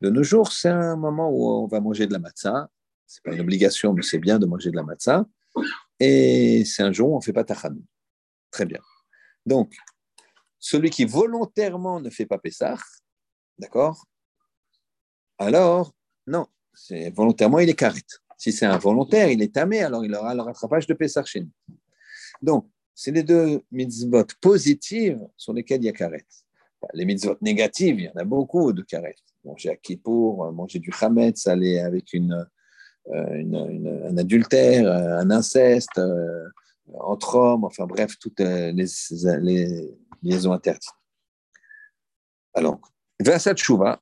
De nos jours, c'est un moment où on va manger de la matzah. Ce n'est pas une obligation, mais c'est bien de manger de la matzah. Et c'est un jour où on ne fait pas tachan. Très bien. Donc, celui qui volontairement ne fait pas Pessah, d'accord? Alors, non, volontairement, il est carré. Si c'est involontaire, il est tamé, alors il aura le rattrapage de Pessah chez nous. Donc, c'est les deux mitzvot positives sur lesquelles il y a karet. Les mitzvot négatives, il y en a beaucoup de karet. Manger à Kippour, manger du chametz, aller avec une, euh, un adultère, un inceste, euh, entre hommes, enfin bref, toutes les, liaisons interdites. Alors, Versat Shuvah,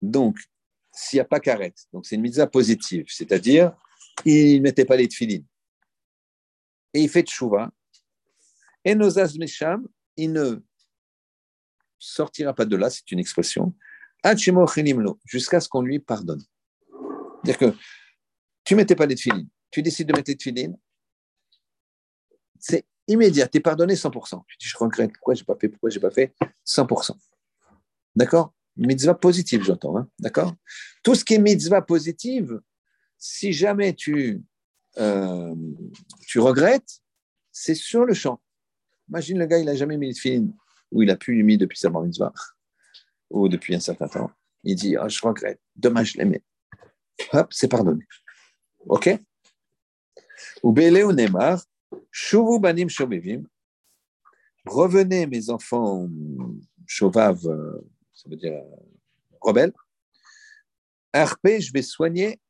donc, s'il n'y a pas karet, donc c'est une mitzvah positive, c'est-à-dire, il ne mettait pas les tefilines et il fait tchouva. Et nos Mesham, il ne sortira pas de là, c'est une expression, jusqu'à ce qu'on lui pardonne. C'est-à-dire que tu ne mettais pas les tefilines, tu décides de mettre les tefilines, c'est immédiat, tu es pardonné 100%. Tu dis, je regrette, pourquoi je n'ai pas fait, pourquoi je pas fait 100%. D'accord? Mitzvah positive, j'entends. Hein D'accord? Tout ce qui est mitzvah positive, si jamais tu euh, tu regrettes, c'est sur le champ. Imagine le gars, il n'a jamais mis de film, ou il a pu mis depuis sa bar mitzvah, ou depuis un certain temps. Il dit, oh, je regrette, dommage, je l'aimais. Hop, c'est pardonné. OK? Ou Bele ou Neymar, Shuvu banim shobevim, revenez mes enfants chauvaves, euh, ça veut dire euh, rebelles, Arpé, je vais soigner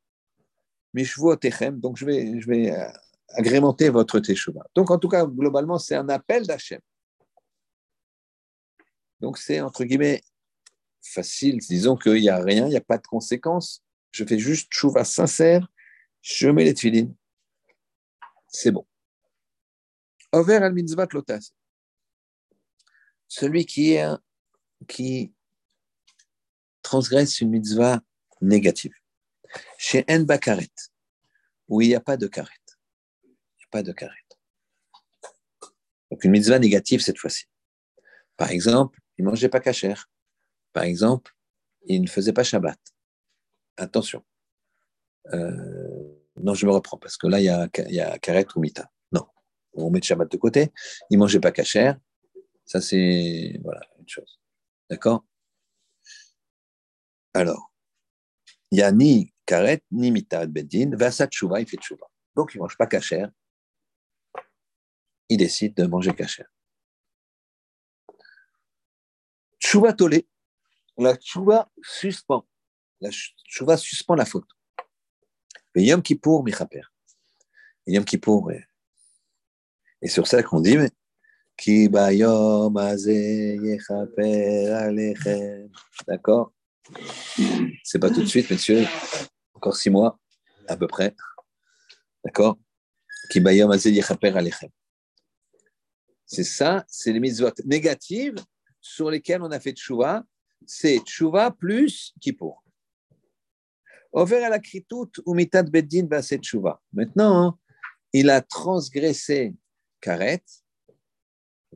donc je vais, je vais euh, agrémenter votre teshuva. Donc en tout cas, globalement, c'est un appel d'Hachem. Donc c'est entre guillemets facile, disons qu'il n'y a rien, il n'y a pas de conséquences. Je fais juste teshuva sincère, je mets les tefillines. C'est bon. Over al mitzvah lotas. Celui qui, est, qui transgresse une mitzvah négative. Chez En Bakaret, où il n'y a pas de karet. Pas de karet. Donc une mitzvah négative cette fois-ci. Par exemple, il ne mangeait pas kacher. Par exemple, il ne faisait pas Shabbat. Attention. Euh, non, je me reprends parce que là, il y a, il a karet ou mita. Non. on met le Shabbat de côté, il ne mangeait pas cachère. Ça, c'est voilà, une chose. D'accord? Alors, il n'y a ni karet, ni mitad bedin, vasat chouva, il fait chouva. Donc, il ne mange pas cachère. Il décide de manger cachère. Chouva tolé. La chouva suspend. La chouva suspend la faute. Mais Yom Kippour, Michaper. Yom Kippour, et sur ça qu'on dit, Ki bayom D'accord? C'est pas tout de suite, messieurs. Encore six mois, à peu près. D'accord? C'est ça, c'est les mitzvot négatives sur lesquelles on a fait tchouva. C'est tchouva plus Kippour. Over à la kritout ou mitad beddin c'est tchouva. Maintenant, il a transgressé karet,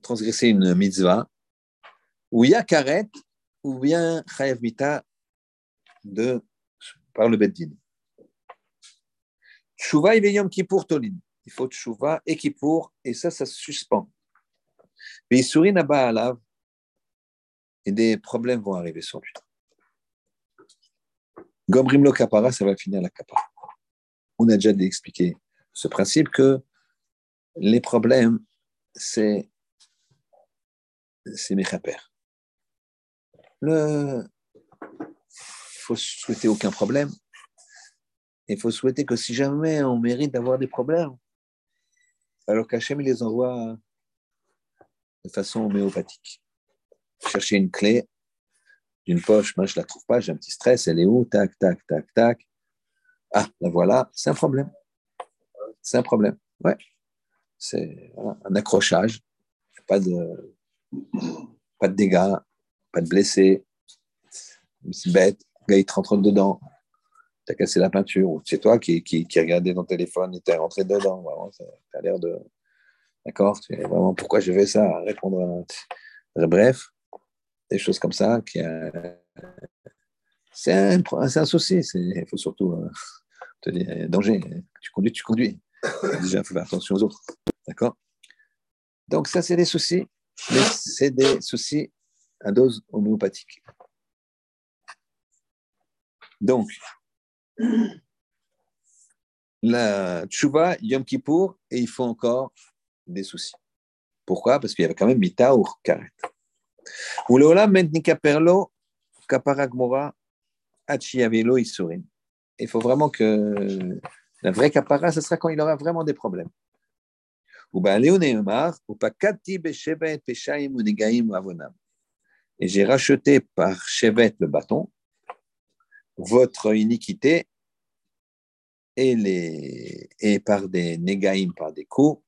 transgressé une mitzvah, ou il y a karet, ou bien chayav mita de, par le beddin. Tshuva il yom kippour tolin. Il faut tshuva et kippour, et ça, ça se suspend. Mais sourit n'a alav, et des problèmes vont arriver sur lui. Gomrim lo kapara, ça va finir la kapara. On a déjà expliqué ce principe que les problèmes, c'est c'est mes Le faut souhaiter aucun problème. Il faut souhaiter que si jamais on mérite d'avoir des problèmes, alors qu'Hachem les envoie de façon homéopathique. Chercher une clé d'une poche, moi je la trouve pas, j'ai un petit stress, elle est où? Tac, tac, tac, tac. Ah, la voilà, c'est un problème. C'est un problème. Ouais c'est un accrochage, pas de, pas de dégâts, pas de blessés. C'est bête, gars il te rentre dedans, tu as cassé la peinture, c'est toi qui, qui, qui regardais ton téléphone et tu es rentré dedans. Tu as l'air de. D'accord Vraiment, pourquoi je fais ça? Répondre à... Bref, des choses comme ça. Qui, c'est, un, un, souci. Il faut surtout euh, te dire danger. Tu conduis, tu conduis. Déjà, il faut faire attention aux autres. D'accord? Donc, ça, c'est des soucis, mais c'est des soucis à dose homéopathique. Donc, la tchouva, Yom Kippour, et il faut encore des soucis. Pourquoi? Parce qu'il y avait quand même Karet. Ou Mentnika Perlo, Kaparagmora, Achiavelo Isurin. Il faut vraiment que la vraie kapara, ce sera quand il aura vraiment des problèmes. Et j'ai racheté par Shevet le bâton, votre iniquité et, les, et par des negaim, par des coups,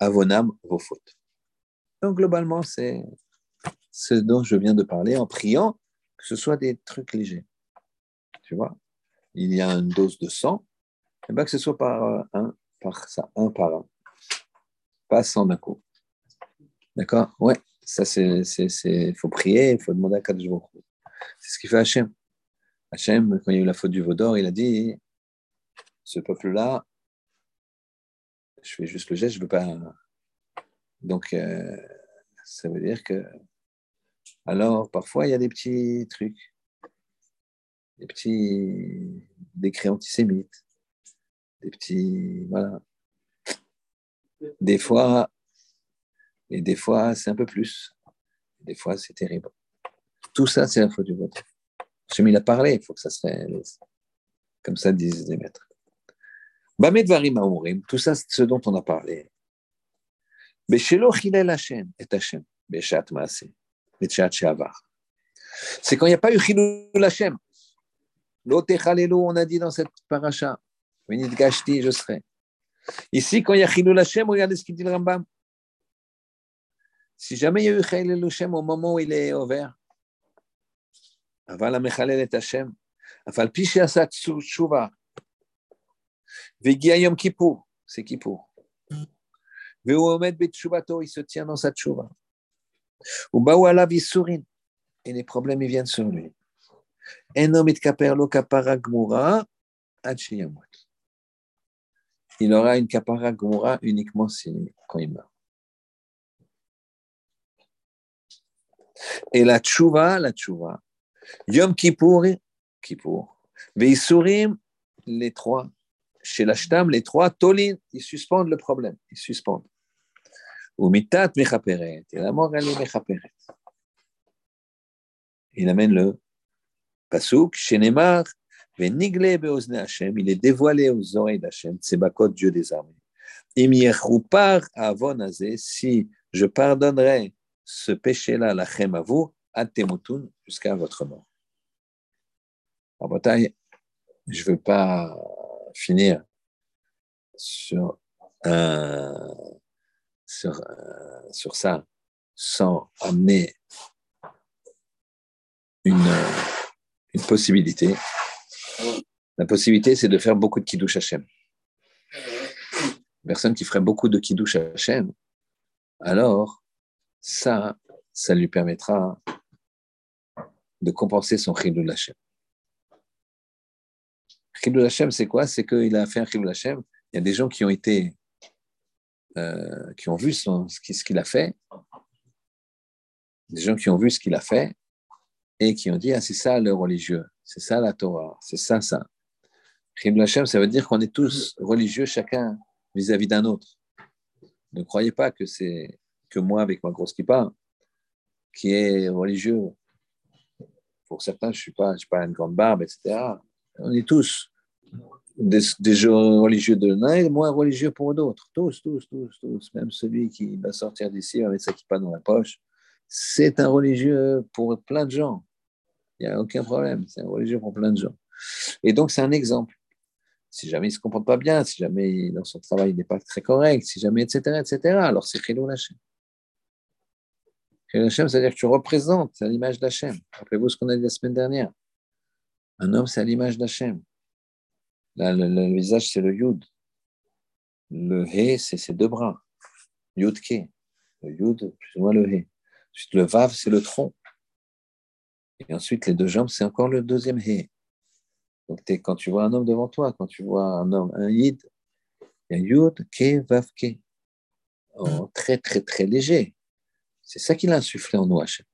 avonam, vos fautes. Donc globalement, c'est ce dont je viens de parler en priant que ce soit des trucs légers. Tu vois, il y a une dose de sang, et bien que ce soit par euh, un, par ça, un par un, pas sans d'un coup. D'accord? Ouais, ça c'est, il faut prier, il faut demander à jours. C'est ce qu'il fait Hachem. Hachem, quand il y a eu la faute du Vaudor, il a dit ce peuple-là, je fais juste le geste, je ne veux pas. Donc, euh, ça veut dire que. Alors, parfois, il y a des petits trucs, des petits décrets antisémites des petits. Voilà. Des fois, et des fois, c'est un peu plus. Des fois, c'est terrible. Tout ça, c'est la faute du vôtre. il a parlé, il faut que ça se réalise. Comme ça disent les maîtres. Tout ça, c'est ce dont on a parlé. C'est quand il n'y a pas eu Chilou Hashem. on a dit dans cette paracha. Gashti, je serai. Ici, quand il y a Chilul Hashem, regardez ce qu'il dit le Rambam. Si jamais il y a eu Chilul Hashem au moment où il est ouvert, אבל המחלל את השם, אף על פי שעשה תשובה, והגיע יום כיפור, זה כיפור, והוא עומד בתשובתו, il se tient dans sa tchouva. ובאו עליו ייסורים, et les problèmes ils viennent sur lui. אינו מתכפר לו כפרה גמורה עד שימות. il aura une capara gomora uniquement quand il meurt. Et la tchouva, la tchouva, Yom Kippour, Kippour, Veisurim, les trois, chez l'Ashtam, les trois, Tolin, ils suspendent le problème, ils suspendent. Ou mitat mechaperet, et la mort, elle est. Il amène le pasuk, Shenemar, Venigle beozne Hashem, il est dévoilé aux oreilles d'Hachem, Tsebakot, Dieu des armées. Imiechupar avon si je pardonnerai ce péché-là, la à vous, atemutun, jusqu'à votre mort. En bataille, je ne veux pas finir sur, sur, sur ça sans amener une, une possibilité. La possibilité, c'est de faire beaucoup de kiddush Hashem. Personne qui ferait beaucoup de kiddush Hashem, alors ça, ça lui permettra de compenser son chilul Hashem. Chilul Hashem, c'est quoi? C'est qu'il a fait un chilul Hashem. Il y a des gens qui ont été, euh, qui ont vu ce qu'il a fait, des gens qui ont vu ce qu'il a fait et qui ont dit ah c'est ça le religieux, c'est ça la Torah, c'est ça ça. Chilul Hashem, ça veut dire qu'on est tous religieux chacun vis-à-vis d'un autre. Ne croyez pas que c'est que moi avec ma grosse kippa, qui est religieux. Pour certains, je ne suis, pas, je pas une grande barbe, etc. On est tous des, des religieux de l'un et moins religieux pour d'autres. Tous, tous, tous, tous. Même celui qui va sortir d'ici avec sa kippa dans la poche, c'est un religieux pour plein de gens. Il n'y a aucun problème. C'est un religieux pour plein de gens. Et donc, c'est un exemple. Si jamais il ne se comporte pas bien, si jamais dans son travail il n'est pas très correct, si jamais, etc., etc., alors c'est Chilou Lachem. C'est-à-dire que tu représentes, à l'image d'Hachem. Rappelez-vous ce qu'on a dit la semaine dernière. Un homme, c'est à l'image d'Hachem. le, visage, c'est le Yud. Le He, c'est ses deux bras. Yud Ke. Le Yud, plus ou moins le He. Ensuite, le Vav, c'est le tronc. Et ensuite, les deux jambes, c'est encore le deuxième He. Donc, quand tu vois un homme devant toi, quand tu vois un homme, un Yid, il y a Yud, Ke, Vav, Ke. Très, très, très léger. C'est ça qu'il a insufflé en nous, Hachem.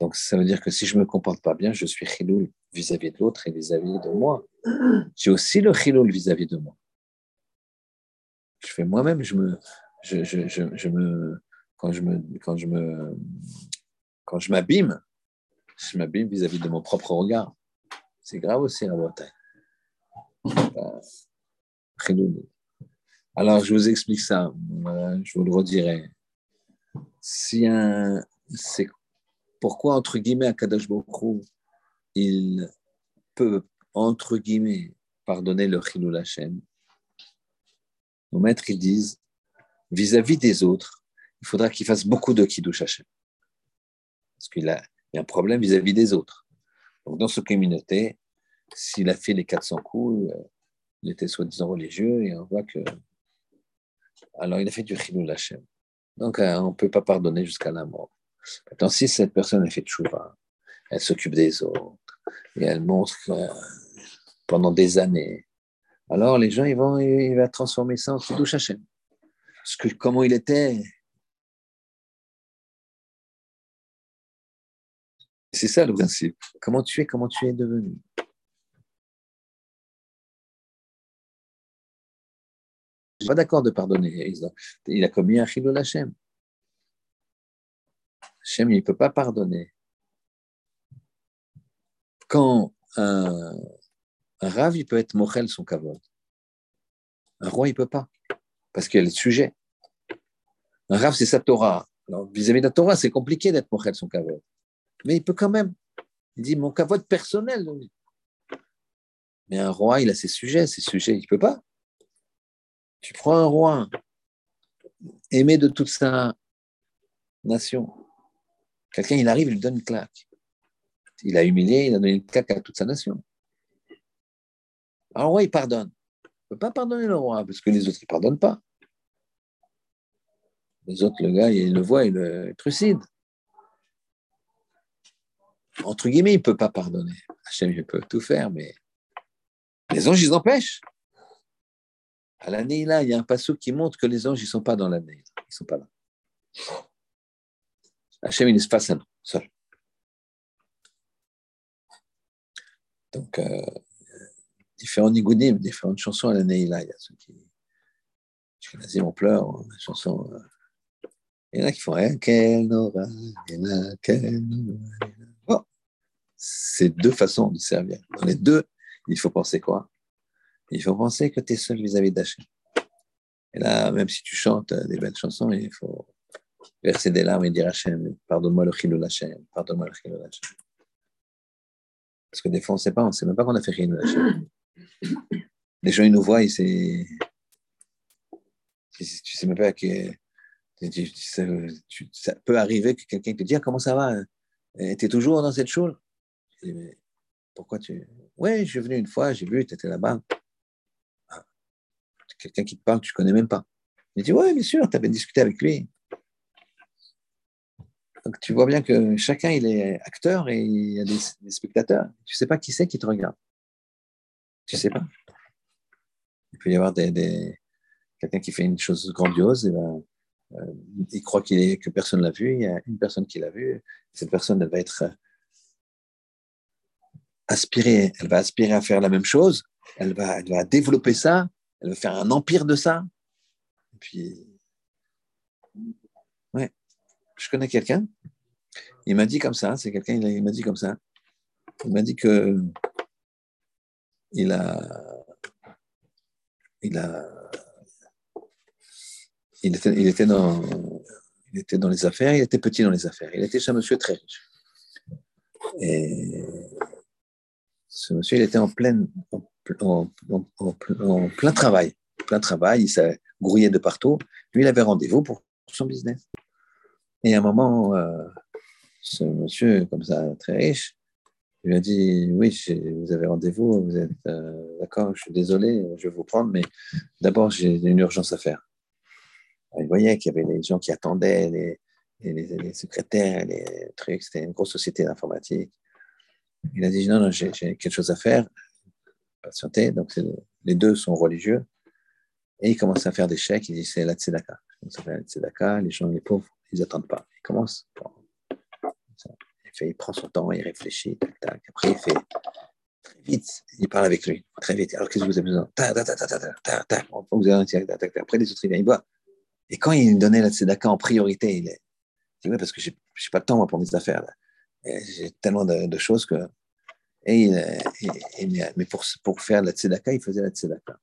Donc, ça veut dire que si je ne me comporte pas bien, je suis chiloul vis-à-vis de l'autre et vis-à-vis de moi. J'ai aussi le chiloul vis-à-vis de moi. Je fais moi-même, je me, je, me, quand je me, quand je me, quand je m'abîme, je m'abîme vis-à-vis de mon propre regard. C'est grave aussi la bataille. Alors, je vous explique ça. Je vous le redirai. Si un, c'est pourquoi, entre guillemets, Akadash Bokhu, il peut, entre guillemets, pardonner le Chilul Hashem. Nos maîtres, ils disent, vis-à-vis des autres, il faudra qu'il fasse beaucoup de Kiddush Hashem. Parce qu'il a, y a un problème vis-à-vis des autres. Donc, dans ce communauté, s'il a fait les 400 coups, euh, il était soi-disant religieux et on voit que. Alors, il a fait du Chilul Hashem. Donc, euh, on ne peut pas pardonner jusqu'à la mort. Maintenant, si cette personne a fait chouva, elle s'occupe des autres et elle montre pendant des années, alors les gens, ils vont, transformer ça en Kiddush Hashem. Parce que comment il était, C'est ça le principe. Comment tu es, comment tu es devenu. Pas d'accord de pardonner. Il a commis un chilou Hachem. Hachem, il ne peut pas pardonner. Quand un, un rave, il peut être mochel son kavod. Un roi, il ne peut pas. Parce qu'il est sujet. Un rave, c'est sa Torah. vis-à-vis de la Torah, c'est compliqué d'être mochel son kavod mais il peut quand même. Il dit mon cavote personnel. Mais un roi, il a ses sujets, ses sujets, il ne peut pas. Tu prends un roi aimé de toute sa nation. Quelqu'un, il arrive, il lui donne une claque. Il a humilié, il a donné une claque à toute sa nation. Un roi, il pardonne. Il ne peut pas pardonner le roi, parce que les autres, ils ne pardonnent pas. Les autres, le gars, il le voit, il le trucide entre guillemets, il ne peut pas pardonner. Hachem, il peut tout faire, mais les anges, ils empêchent. À la Neila, il y a un passage qui montre que les anges, ils ne sont pas dans la Neila. Ils ne sont pas là. Hachem, il est face à nous, seul. Donc, euh, différents nigoudim, différentes chansons à la Neila. Il y a ceux qui. Je on pleure, hein, la chanson. Euh, il y en a qui font oh, C'est deux façons de servir. Dans les deux, il faut penser quoi? Il faut penser que tu es seul vis-à-vis d'Hachem. Et là, même si tu chantes des belles chansons, il faut verser des larmes et dire Hachem, pardonne-moi le chilou Hachem, pardonne-moi le chilou Hachem. Parce que des fois, on ne sait pas, on ne sait même pas qu'on a fait chilou Hachem. Les gens, ils nous voient, et c'est. Tu ne sais même pas que ça, peut arriver que quelqu'un te dise Comment ça va Tu es toujours dans cette mais Pourquoi tu. Ouais, je suis venu une fois, j'ai vu, tu étais là-bas. Quelqu'un qui te parle, tu ne connais même pas. Il dit Ouais, bien sûr, tu avais discuté avec lui. Donc tu vois bien que chacun il est acteur et il y a des, spectateurs. Tu ne sais pas qui c'est qui te regarde. Tu ne sais pas. Il peut y avoir des, quelqu'un qui fait une chose grandiose, et ben, euh, il croit qu'il que personne ne l'a vu, il y a une personne qui l'a vu, cette personne elle va être euh, aspirée, elle va aspirer à faire la même chose, elle va, elle va développer ça, elle va faire un empire de ça. Et puis, ouais, je connais quelqu'un, il m'a dit comme ça, c'est quelqu'un, il m'a dit comme ça, il m'a dit que il a, il a il était, il était, dans, il était dans les affaires, il était petit dans les affaires. Il était chez un monsieur très riche. Et ce monsieur, il était en, pleine, en, plein travail. Plein travail, il s'est grouillé de partout. Lui, il avait rendez-vous pour son business. Et à un moment, euh, ce monsieur, comme ça, très riche, il lui a dit Oui, vous avez rendez-vous, vous êtes euh, d'accord, je suis désolé, je vais vous prendre, mais d'abord, j'ai une urgence à faire. Il voyait qu'il y avait des gens qui attendaient, les, les, secrétaires, les trucs. C'était une grosse société d'informatique. Il a dit non, non, j'ai quelque chose à faire. Donc les deux sont religieux. Et il commence à faire des chèques. Il dit c'est la tzedaka. la tzedaka. Les gens, les pauvres, ils n'attendent pas. Il commence. Il, fait, il prend son temps, il réfléchit. Après, il fait très vite. Il parle avec lui très vite. Alors qu'est-ce que vous avez besoin? Après, les autres, il vient, il boit. Et quand il donnait la tzedaka en priorité, il est, dit, oui, parce que je n'ai pas le temps moi, pour mes affaires. J'ai tellement de, choses que. Et, il, mais pour, pour faire la tzedaka, il faisait la tzedaka.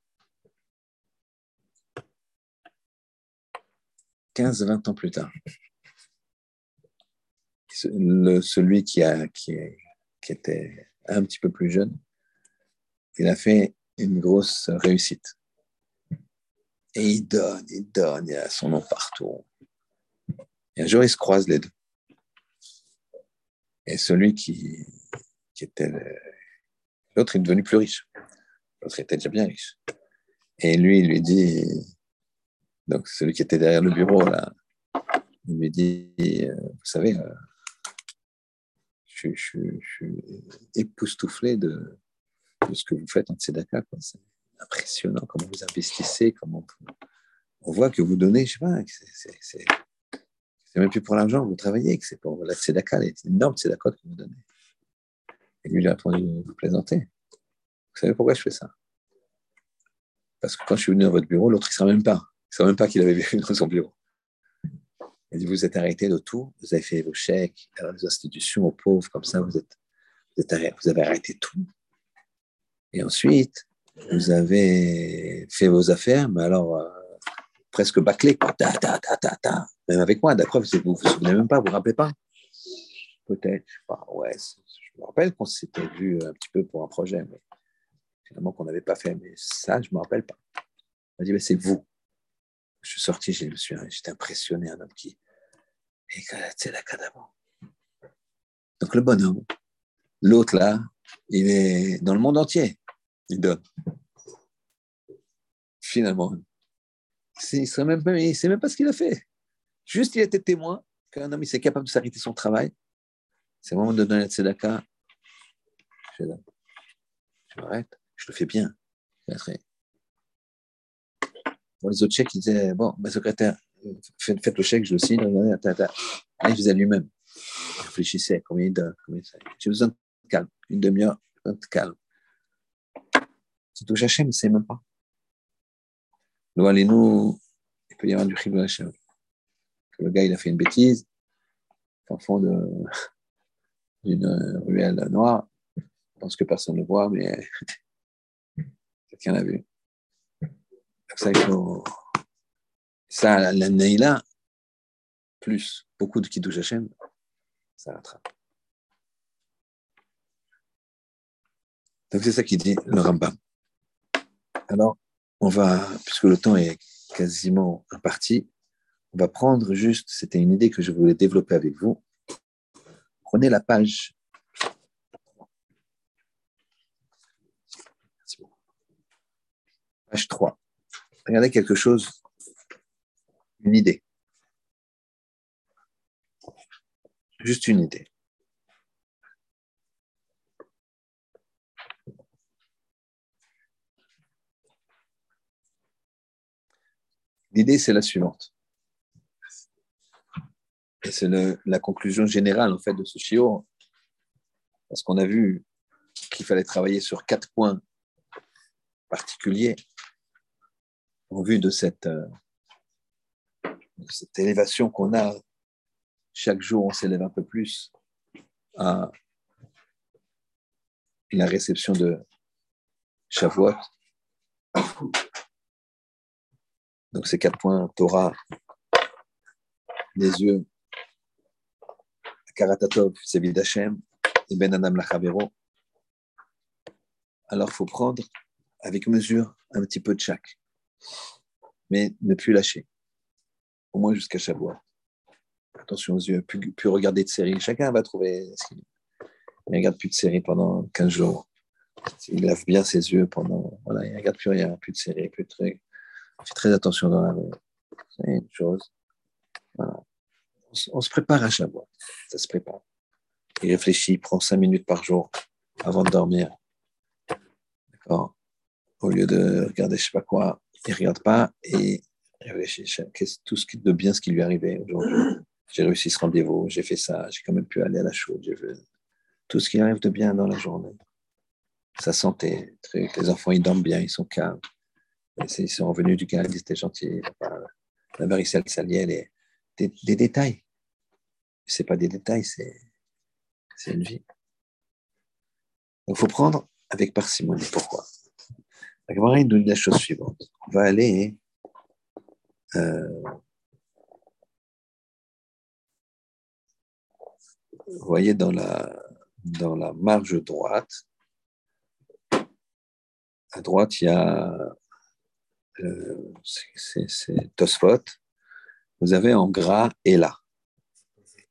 15-20 ans plus tard, celui qui, a, qui était un petit peu plus jeune, il a fait une grosse réussite. Et il donne, il donne, il a son nom partout. Et un jour, ils se croisent les deux. Et celui qui, l'autre est devenu plus riche. L'autre était déjà bien riche. Et lui, il lui dit, donc celui qui était derrière le bureau, là, il lui dit, euh, vous savez, euh, je, suis époustouflé de, ce que vous faites en Tzedaka. Quoi impressionnant comment vous investissez, comment on voit que vous donnez, je sais pas, c'est même plus pour l'argent, vous travaillez, que c'est pour la tzedaka, c'est une énorme tzedaka que vous donnez. Et lui, il a répondu, vous plaisantez. Vous savez pourquoi je fais ça? Parce que quand je suis venu dans votre bureau, l'autre, il ne savait même pas. Il ne savait même pas qu'il avait vécu dans son bureau. Il dit, vous êtes arrêté de tout, vous avez fait vos chèques à les institutions, aux pauvres, comme ça, vous, êtes, vous, êtes vous avez arrêté tout. Et ensuite, vous avez fait vos affaires, mais alors euh, presque bâclé, quoi. Ta, ta, ta, ta, ta. Même avec moi, d'accord, vous ne vous, souvenez même pas, vous ne vous rappelez pas Peut-être, je ouais, je me rappelle qu'on s'était vu un petit peu pour un projet, mais finalement qu'on n'avait pas fait, mais ça, je ne me rappelle pas. Il m'a dit, mais c'est vous. Je suis sorti, j'étais impressionné, un homme qui. Et c'est la cadavre. Donc le bonhomme, l'autre là, il est dans le monde entier il donne. Finalement, il ne sait même pas ce qu'il a fait. Juste, il était témoin qu'un homme, il est capable de s'arrêter son travail. C'est le moment de donner la tzedaka. Je, je m'arrête, je le fais bien. Les autres chèques, il disait Bon, ma secrétaire, faites, le chèque, je le signe. Il faisait lui-même. Il réfléchissait combien il donne. J'ai besoin de calme. Une demi-heure, de calme. C'est tout Hachem, il ne sait même pas. nous, il peut y avoir du chilou Hachem. Le gars, il a fait une bêtise, au fond d'une ruelle noire. Je pense que personne ne voit, mais quelqu'un l'a vu. Ça, il faut... ça là plus beaucoup de Kiddush Hashem, ça rattrape. Donc c'est ça qui dit le Rambam. Alors, on va, puisque le temps est quasiment imparti, on va prendre juste, c'était une idée que je voulais développer avec vous. Prenez la page. Page 3. Regardez quelque chose, une idée. Juste une idée. L'idée, c'est la suivante. C'est la conclusion générale, en fait, de ce chiot. Parce qu'on a vu qu'il fallait travailler sur quatre points particuliers en vue de cette, euh, cette élévation qu'on a. Chaque jour, on s'élève un peu plus à la réception de Shavuot. Donc ces quatre points, Torah, les yeux, Karatatov, c'est Vidachem, et Ben Adam Lachavero. Alors il faut prendre avec mesure un petit peu de chaque, mais ne plus lâcher, au moins jusqu'à Shavuot. Attention aux yeux, plus, plus, regarder de séries. Chacun va trouver qu'il ne regarde plus de séries pendant 15 jours. Il lave bien ses yeux pendant. Voilà, il ne regarde plus rien, plus de séries, plus de très attention dans la rue. C'est une chose. On, se prépare à Shabbat. Ça se prépare. Il réfléchit, il prend cinq minutes par jour avant de dormir. D'accord Au lieu de regarder je sais pas quoi, il ne regarde pas et il réfléchit. Tout ce qui, de bien ce qui lui est arrivé aujourd'hui. J'ai réussi ce rendez-vous, j'ai fait ça, j'ai quand même pu aller à la chaude. Tout ce qui arrive de bien dans la journée. Sa santé, les enfants, ils dorment bien, ils sont calmes. Ils sont revenus du Canada, ils étaient gentils. La varicelle et des, des détails. Ce n'est pas des détails, c'est une vie. Donc, il faut prendre avec parcimonie. Pourquoi? La Gemara nous dit la chose suivante. On va aller. Euh, vous voyez dans la, dans la marge droite, à droite, il y a euh, c'est Tosfot, vous avez en gras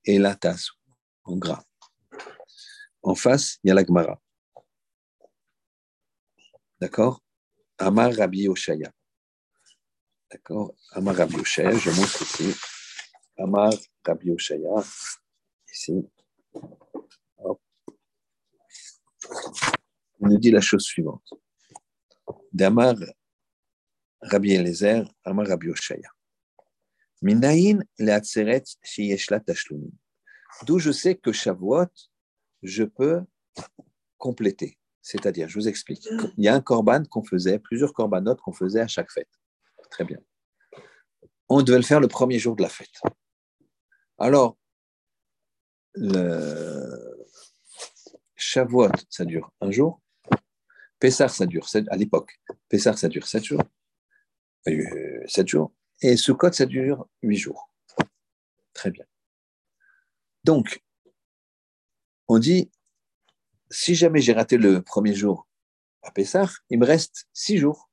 Ela. Ela tas en gras. En face, il y a la Gemara. D'accord? Amar Rabbi Oshaya. D'accord? Amar Rabbi Oshaya, je montre ici. Amar Rabbi Oshaya. Ici. Il nous dit la chose suivante. D'Amar Rabbi Eliezer, Amar Rabbi Oshaya. D'où je sais que Shavuot, je peux compléter. C'est-à-dire, je vous explique. Il y a un korban qu'on faisait, plusieurs corbanotes qu'on faisait à chaque fête. Très bien. On devait le faire le premier jour de la fête. Alors, le Shavuot, ça dure un jour. Pessar, ça dure, à l'époque, Pessar, ça dure sept jours. 7 jours. Et ce code, ça dure 8 jours. Très bien. Donc, on dit, si jamais j'ai raté le premier jour à Pessah, il me reste 6 jours.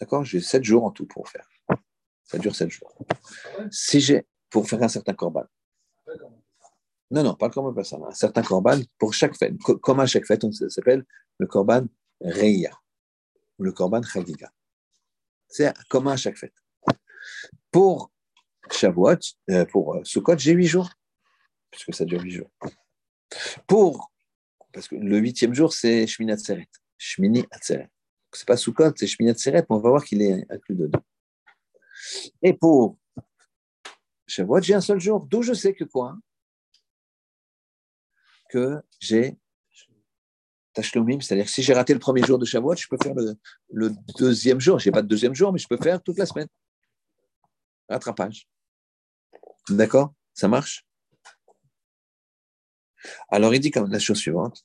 D'accord? J'ai 7 jours en tout pour faire. Ça dure 7 jours. Si j'ai, pour faire un certain corban. Non, non, pas le corban Pessah, un certain corban pour chaque fête. Comme à chaque fête, ça s'appelle le corban Reya ou le corban Chagiga. C'est commun à chaque fête. Pour Shavuot, euh, pour euh, Sukkot, j'ai huit jours, puisque ça dure huit jours. Pour, parce que le huitième jour, c'est Shmini Atzeret. Shmini Atzeret. C'est pas Sukkot, c'est Shmini Atzeret, mais on va voir qu'il est inclus dedans. Et pour Shavuot, j'ai un seul jour. D'où je sais que quoi? Que j'ai Tashlomim, c'est-à-dire que si j'ai raté le premier jour de Shavuot, je peux faire le, deuxième jour. Je n'ai pas de deuxième jour, mais je peux faire toute la semaine. Rattrapage. D'accord? Ça marche? Alors il dit comme la chose suivante.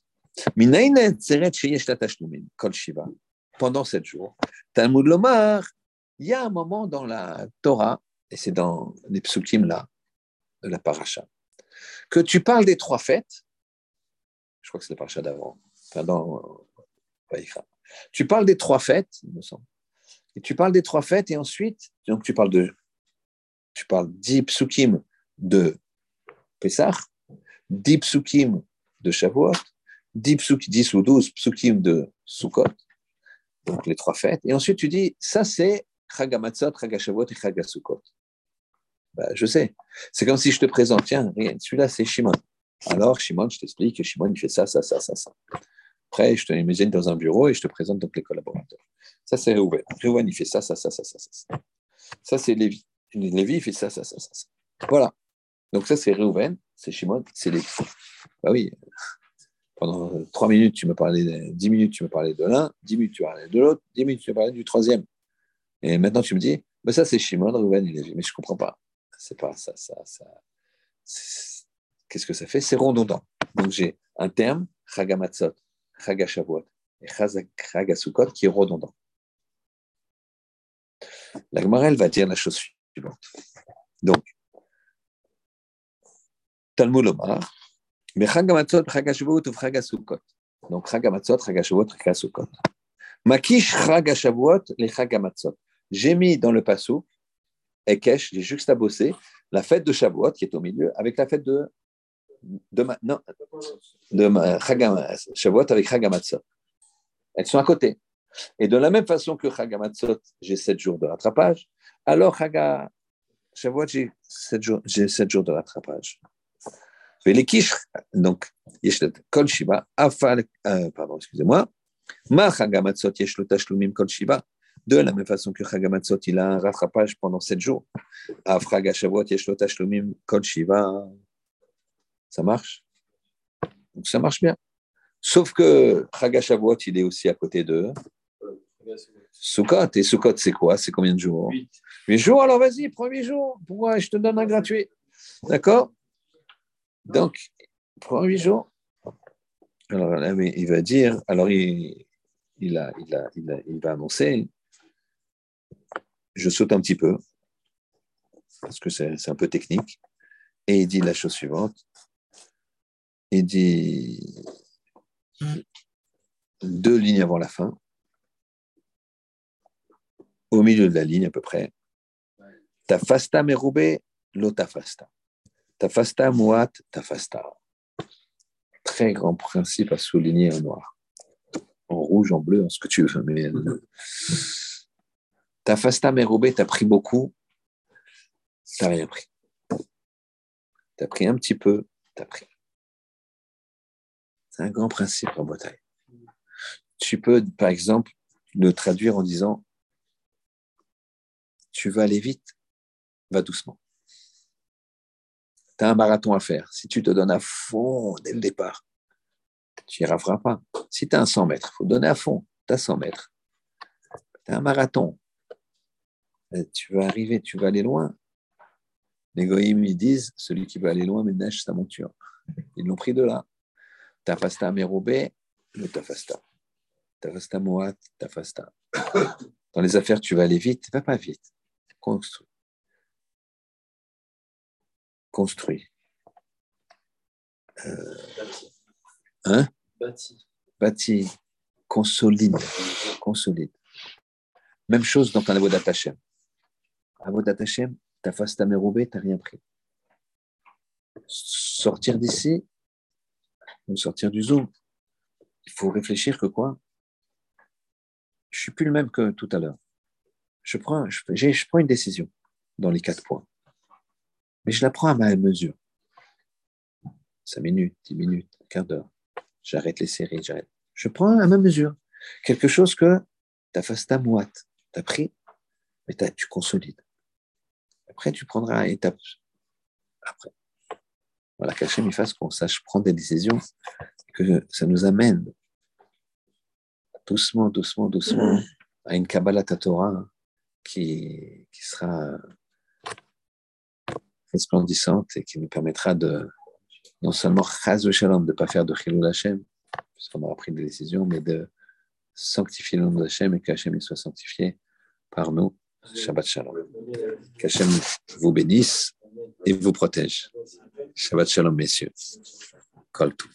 Pendant sept jours, Talmud Lomar, il y a un moment dans la Torah, et c'est dans les psukim là, de la paracha, que tu parles des trois fêtes. Je crois que c'est la paracha d'avant tu parles des trois fêtes, il me semble. Et tu parles des trois fêtes et ensuite, donc tu parles de, tu parles dix psukim de Pessah, dix psukim de Shavuot, dix, ou douze psukim de Sukkot, donc les trois fêtes. Et ensuite tu dis, ça c'est Chagamatzot, Chagashavuot et Chagasukot. Bah, je sais. C'est comme si je te présente, tiens, celui-là c'est Shimon. Alors, Shimon, je t'explique que Shimon, il fait ça, ça, ça, ça, ça. Après, je te imagine dans un bureau et je te présente donc les collaborateurs. Ça, c'est Réouven. Réouven, il fait ça, ça, ça, ça, ça, ça. Ça, c'est Lévi. Lévi, il fait ça, ça, ça, ça. Voilà. Donc, ça, c'est Réouven, c'est Shimon, c'est Lévi. Bah oui. Pendant trois minutes, tu me parlais, de, dix minutes, tu me parlais de l'un, dix minutes, tu parlais de l'autre, dix minutes, tu me parlais du troisième. Et maintenant, tu me dis, bah, ça, c'est Shimon, Réouven et Lévi. Mais je ne comprends pas. C'est pas ça, ça, ça. Qu'est-ce que ça fait? C'est redondant. Donc, j'ai un terme, Chagamatzot, Chagashavuot et Chagasukot qui est redondant. La Gemara, va dire la chose suivante. Donc, Talmud Omar, mais Chagamatzot, Chagashavuot ou Chagasukot. Donc, Chagamatzot, Chagashavuot, Chagasukot. Makish Chagashavuot, les Chagamatzot. J'ai mis dans le passou, Ekesh, j'ai juxtabossé la fête de Shavuot qui est au milieu avec la fête de de, non, de Shavuot avec Chagamatzot. Elles sont à côté. Et de la même façon que Chagamatzot, j'ai sept jours de rattrapage, alors Chaga, Shavuot, j'ai sept jours, jours de rattrapage. Quiches, donc, Kol Shiba, Afal, euh, pardon, excusez-moi, Ma Chagamatzot, Yeshlo Tashlumim Kol Shiba, de la même façon que Chagamatzot, il a un rattrapage pendant sept jours. Afraga Shavuot, Yeshlo Tashlumim Kol Shiva, ça marche? Donc ça marche bien. Sauf que Chagashavuot, il est aussi à côté de Sukkot. Et Sukkot, c'est quoi? C'est combien de jours? 8 jours, alors vas-y, prends 8 jours. Pourquoi Je te donne un gratuit. D'accord? Donc, prends 8 jours. Alors là, il va dire, alors il, il, a, il, a, il, a, il va annoncer, je saute un petit peu, parce que c'est un peu technique, et il dit la chose suivante, il dit deux lignes avant la fin, au milieu de la ligne à peu près, Tafasta merube lo tafasta. Tafasta muat tafasta. Très grand principe à souligner en noir. En rouge, en bleu, en ce que tu veux. Mais... Tafasta merube, t'as pris beaucoup, t'as rien pris. T'as pris un petit peu, t'as pris. C'est un grand principe en bataille. Tu peux, par exemple, le traduire en disant Tu veux aller vite, va doucement. Tu as un marathon à faire. Si tu te donnes à fond dès le départ, tu n'y arriveras pas. Si tu as un 100 mètres, il faut donner à fond. Tu as 100 mètres. Tu as un marathon. Tu vas arriver, tu vas aller loin. Les goïms, disent celui qui veut aller loin, mais neige sa monture. Ils l'ont pris de là. Tafasta Merobé, le Tafasta. Tafasta Moat, Tafasta. Dans les affaires, tu vas aller vite, va pas vite. Construis. Construis. Euh, hein? Bâti. Bâti. Consolide. Consolide. Même chose dans ton Avodat Hashem. Avodat Hashem, Tafasta Merobé, tu n'as rien pris. Sortir d'ici, sortir du zoom. Il faut réfléchir que quoi? Je suis plus le même que tout à l'heure. Je prends, je, je prends une décision dans les quatre points, mais je la prends à ma mesure. Cinq minutes, dix minutes, un quart d'heure. J'arrête les séries, j'arrête. Je prends à ma mesure. Quelque chose que tu as fait ta moite, tu as pris, mais tu consolides. après, tu prendras étape après. Voilà, qu'Hachem il fasse qu'on sache prendre des décisions, que ça nous amène doucement, doucement, doucement à une Kabbalah Torah qui, qui sera resplendissante et qui nous permettra de non seulement Shalom, de ne pas faire de Chilul Hashem, puisqu'on aura pris des décisions, mais de sanctifier le nom d'Hachem et qu'Hachem soit sanctifié par nous. Shabbat Shalom. Qu'Hachem vous bénisse et vous protège. Shabbat Shalom, messieurs. Kol tout.